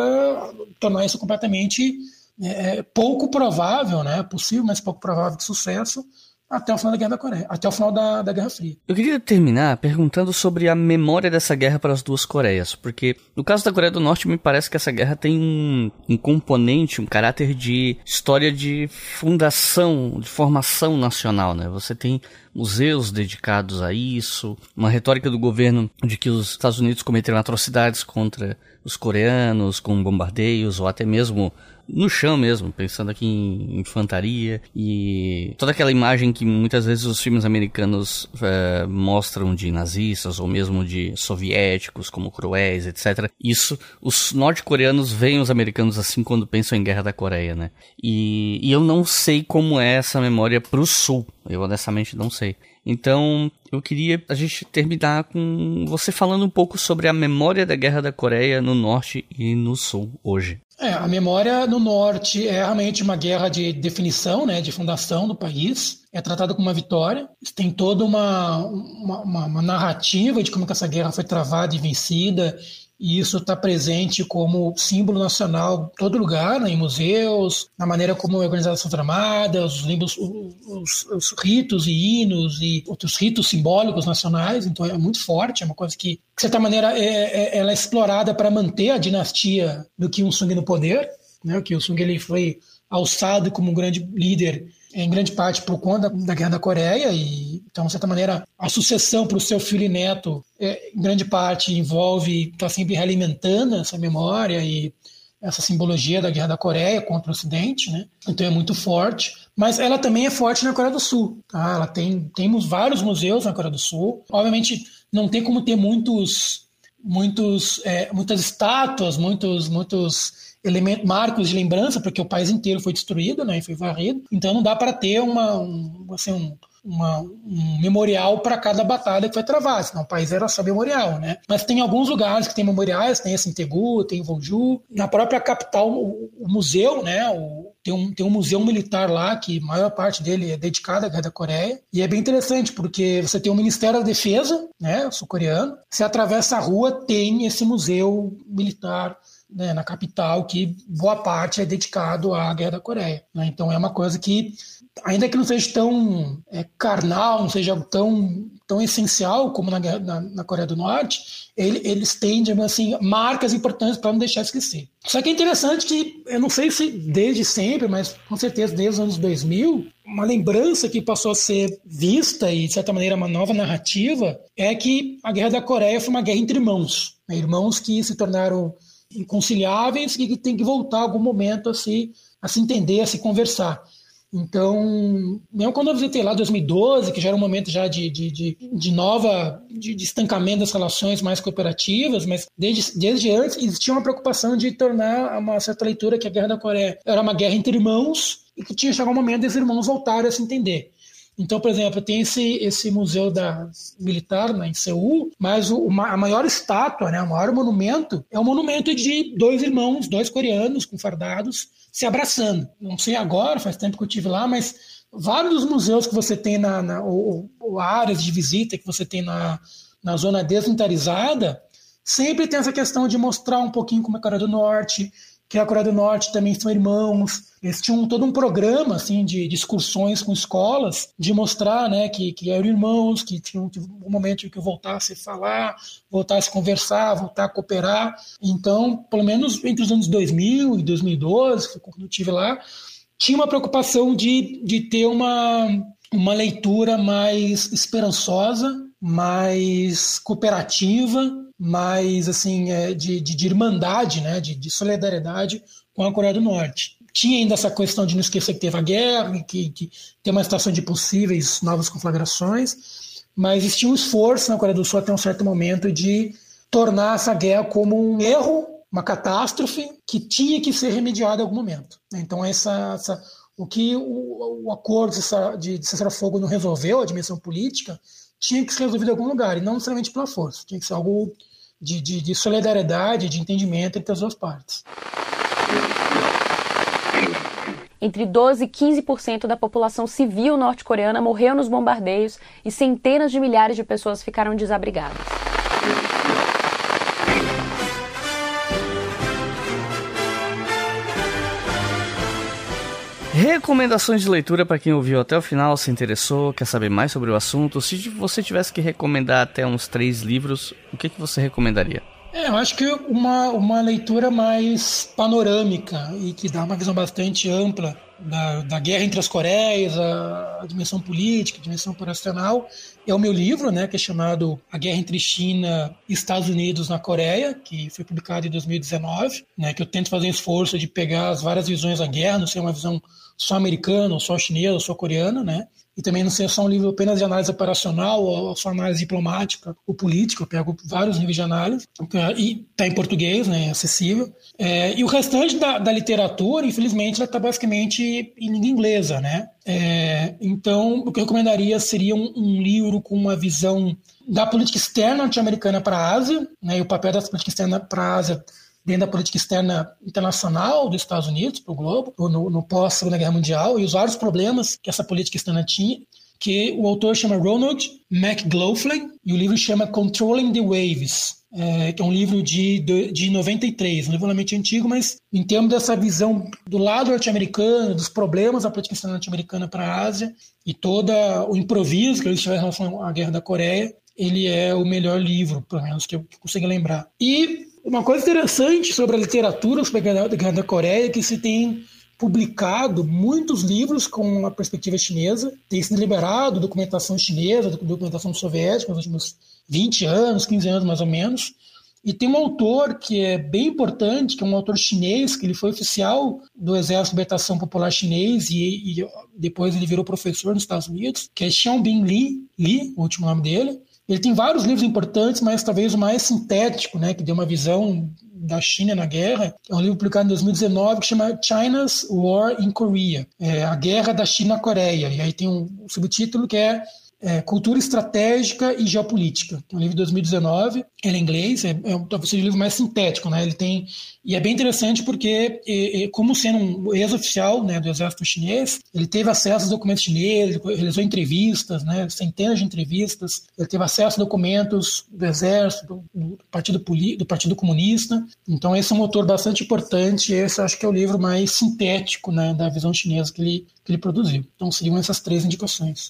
tornar isso completamente é, é pouco provável, né? possível, mas pouco provável de sucesso, até o final da Guerra da Coreia, até o final da, da Guerra Fria. Eu queria terminar perguntando sobre a memória dessa guerra para as duas Coreias, porque no caso da Coreia do Norte me parece que essa guerra tem um, um componente, um caráter de história de fundação, de formação nacional, né? Você tem museus dedicados a isso, uma retórica do governo de que os Estados Unidos cometeram atrocidades contra os coreanos com bombardeios ou até mesmo no chão mesmo, pensando aqui em infantaria e toda aquela imagem que muitas vezes os filmes americanos uh, mostram de nazistas ou mesmo de soviéticos como cruéis, etc. Isso, os norte-coreanos veem os americanos assim quando pensam em Guerra da Coreia, né? E, e eu não sei como é essa memória pro sul, eu honestamente não sei. Então, eu queria a gente terminar com você falando um pouco sobre a memória da Guerra da Coreia no norte e no sul hoje. É, a memória no norte é realmente uma guerra de definição, né, de fundação do país. É tratada como uma vitória. Tem toda uma, uma, uma narrativa de como essa guerra foi travada e vencida e isso está presente como símbolo nacional em todo lugar, né, em museus, na maneira como é organizada Forças Armadas, os, livros, os, os, ritos e hinos e outros ritos simbólicos nacionais, então é muito forte, é uma coisa que, de certa maneira, é, é, ela é explorada para manter a dinastia do Kim Il-sung no poder, né, o Kim Il-sung ele foi alçado como um grande líder em grande parte por conta da Guerra da Coreia, e então, de certa maneira, a sucessão para o seu filho e neto, é, em grande parte, envolve estar tá sempre realimentando essa memória e essa simbologia da Guerra da Coreia contra o Ocidente, né? Então é muito forte, mas ela também é forte na Coreia do Sul, tá? Ela tem temos vários museus na Coreia do Sul. Obviamente não tem como ter muitos muitos é, muitas estátuas, muitos muitos marcos de lembrança, porque o país inteiro foi destruído, né, e foi varrido. Então não dá para ter uma, um, assim, um, uma, um memorial para cada batalha que foi travada, senão o país era só memorial, né? Mas tem alguns lugares que tem memoriais, tem esse em Tegu, tem em Vonju. Na própria capital, o, o museu, né, o, tem um, tem um museu militar lá, que a maior parte dele é dedicado à Guerra da Coreia. E é bem interessante, porque você tem o Ministério da Defesa, né, sul-coreano. Você atravessa a rua, tem esse museu militar né, na capital, que boa parte é dedicado à Guerra da Coreia. Né? Então é uma coisa que, ainda que não seja tão é, carnal, não seja tão, tão essencial como na, na, na Coreia do Norte, ele, eles têm, digamos assim, marcas importantes para não deixar esquecer. Só que é interessante que, eu não sei se desde sempre, mas com certeza desde os anos 2000, uma lembrança que passou a ser vista e, de certa maneira, uma nova narrativa é que a Guerra da Coreia foi uma guerra entre irmãos. Né? Irmãos que se tornaram inconciliáveis e que tem que voltar algum momento a se, a se entender, a se conversar. Então, mesmo quando eu visitei lá 2012, que já era um momento já de, de, de, de nova, de, de, estancamento das relações mais cooperativas, mas desde, desde antes existia uma preocupação de tornar uma certa leitura que a Guerra da Coreia era uma guerra entre irmãos e que tinha chegado um momento desses irmãos voltarem a se entender. Então, por exemplo, tem esse, esse museu da militar né, em Seul, mas o, a maior estátua, né, o maior monumento, é um monumento de dois irmãos, dois coreanos com fardados, se abraçando. Não sei agora, faz tempo que eu tive lá, mas vários dos museus que você tem na, na ou, ou áreas de visita que você tem na, na zona desmilitarizada, sempre tem essa questão de mostrar um pouquinho como é a Coreia do Norte, que a Coreia do Norte também são irmãos. Eles tinham todo um programa assim de, de excursões com escolas, de mostrar né, que, que eram irmãos, que tinham um momento em que voltasse a falar, voltasse a conversar, voltar a cooperar. Então, pelo menos entre os anos 2000 e 2012, quando eu estive lá, tinha uma preocupação de, de ter uma, uma leitura mais esperançosa, mais cooperativa, mais assim é, de, de, de, irmandade, né, de, de, solidariedade com a Coreia do Norte. Tinha ainda essa questão de não esquecer que teve a guerra, que, que tem uma situação de possíveis novas conflagrações, mas existia um esforço na Coreia do Sul até um certo momento de tornar essa guerra como um erro uma catástrofe que tinha que ser remediada em algum momento. Então, essa, essa o que o, o acordo de, de cessar-fogo não resolveu, a dimensão política, tinha que ser resolvido em algum lugar, e não necessariamente pela força. Tinha que ser algo de, de, de solidariedade, de entendimento entre as duas partes. Entre 12 e 15% da população civil norte-coreana morreu nos bombardeios e centenas de milhares de pessoas ficaram desabrigadas. Recomendações de leitura para quem ouviu até o final, se interessou, quer saber mais sobre o assunto. Se você tivesse que recomendar até uns três livros, o que, que você recomendaria? É, eu acho que uma, uma leitura mais panorâmica e que dá uma visão bastante ampla da, da guerra entre as Coreias, a, a, dimensão política, a dimensão operacional, é o meu livro, né, que é chamado A Guerra entre China e Estados Unidos na Coreia, que foi publicado em 2019, né, que eu tento fazer um esforço de pegar as várias visões da guerra, não ser uma visão só americana, ou só chinesa, ou só coreana, né, e também não ser só um livro apenas de análise operacional ou só análise diplomática ou política, eu pego vários níveis de análise, e está em português, né, é acessível. É, e o restante da, da literatura, infelizmente, está basicamente em língua inglesa, né? É, então, o que eu recomendaria seria um, um livro com uma visão da política externa norte-americana para a Ásia, né, e o papel dessa política externa para a Ásia dentro da política externa internacional dos Estados Unidos para o globo, no, no pós-Segunda Guerra Mundial, e os vários problemas que essa política externa tinha, que o autor chama Ronald McLaughlin, e o livro chama Controlling the Waves, é, que é um livro de, de, de 93, um livro realmente antigo, mas em termos dessa visão do lado norte-americano, dos problemas da política externa norte-americana para a Ásia, e todo o improviso que eles tiveram em relação à Guerra da Coreia, ele é o melhor livro, pelo menos que eu consigo lembrar. E uma coisa interessante sobre a literatura sobre a Guerra da Coreia é que se tem publicado muitos livros com a perspectiva chinesa, tem sido liberado documentação chinesa, documentação soviética nos últimos 20 anos, 15 anos mais ou menos. E tem um autor que é bem importante, que é um autor chinês, que ele foi oficial do Exército de Libertação Popular Chinês e, e depois ele virou professor nos Estados Unidos, que é Xiaobin Li, Li, o último nome dele. Ele tem vários livros importantes, mas talvez o mais sintético, né, que deu uma visão da China na guerra, é um livro publicado em 2019 que chama China's War in Korea, é a guerra da China na Coreia. E aí tem um subtítulo que é é, Cultura Estratégica e Geopolítica, que é um livro de 2019, ele é inglês, é, é talvez um livro mais sintético, né? Ele tem e é bem interessante porque, e, e, como sendo um ex-oficial né, do exército chinês, ele teve acesso aos documentos chineses, realizou entrevistas, né, centenas de entrevistas, ele teve acesso a documentos do exército, do, do partido do partido comunista. Então esse é um motor bastante importante. Esse acho que é o livro mais sintético né, da visão chinesa que ele que ele produziu. Então seriam essas três indicações.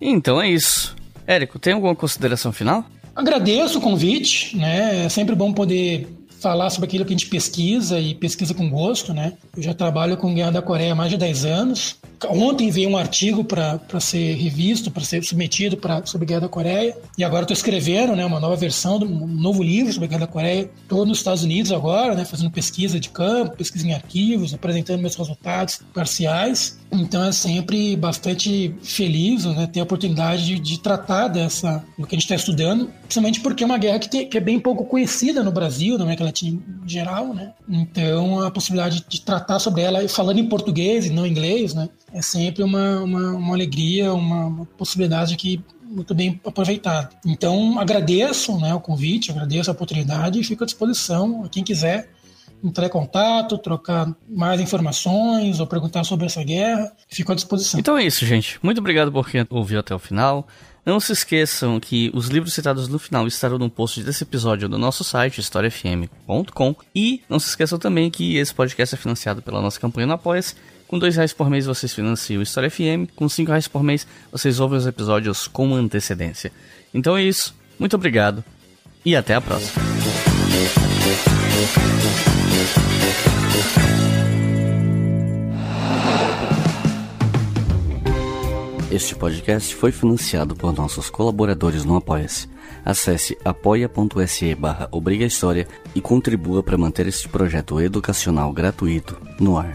Então é isso. Érico, tem alguma consideração final? Agradeço o convite, né? É sempre bom poder falar sobre aquilo que a gente pesquisa e pesquisa com gosto, né? Eu já trabalho com Guerra da Coreia há mais de 10 anos. Ontem veio um artigo para ser revisto, para ser submetido pra, sobre a Guerra da Coreia. E agora estou escrevendo né, uma nova versão, um novo livro sobre a Guerra da Coreia. Estou nos Estados Unidos agora, né, fazendo pesquisa de campo, pesquisa em arquivos, apresentando meus resultados parciais. Então é sempre bastante feliz né, ter a oportunidade de, de tratar dessa, do que a gente está estudando, principalmente porque é uma guerra que, tem, que, é bem pouco conhecida no Brasil, na América Latina em geral. Né? Então a possibilidade de tratar sobre ela falando em português e não em inglês, né? É sempre uma, uma, uma alegria, uma, uma possibilidade que muito bem aproveitada. Então, agradeço né, o convite, agradeço a oportunidade e fico à disposição a quem quiser entrar em contato, trocar mais informações ou perguntar sobre essa guerra, fico à disposição. Então é isso, gente. Muito obrigado por quem ouviu até o final. Não se esqueçam que os livros citados no final estarão no post desse episódio no nosso site, historiafm.com. E não se esqueçam também que esse podcast é financiado pela nossa campanha no Apoia-se. Com dois reais por mês vocês financiam o História FM, com cinco reais por mês vocês ouvem os episódios com antecedência. Então é isso, muito obrigado e até a próxima. Este podcast foi financiado por nossos colaboradores no Apoia-se. Acesse apoia.se barra e contribua para manter este projeto educacional gratuito no ar.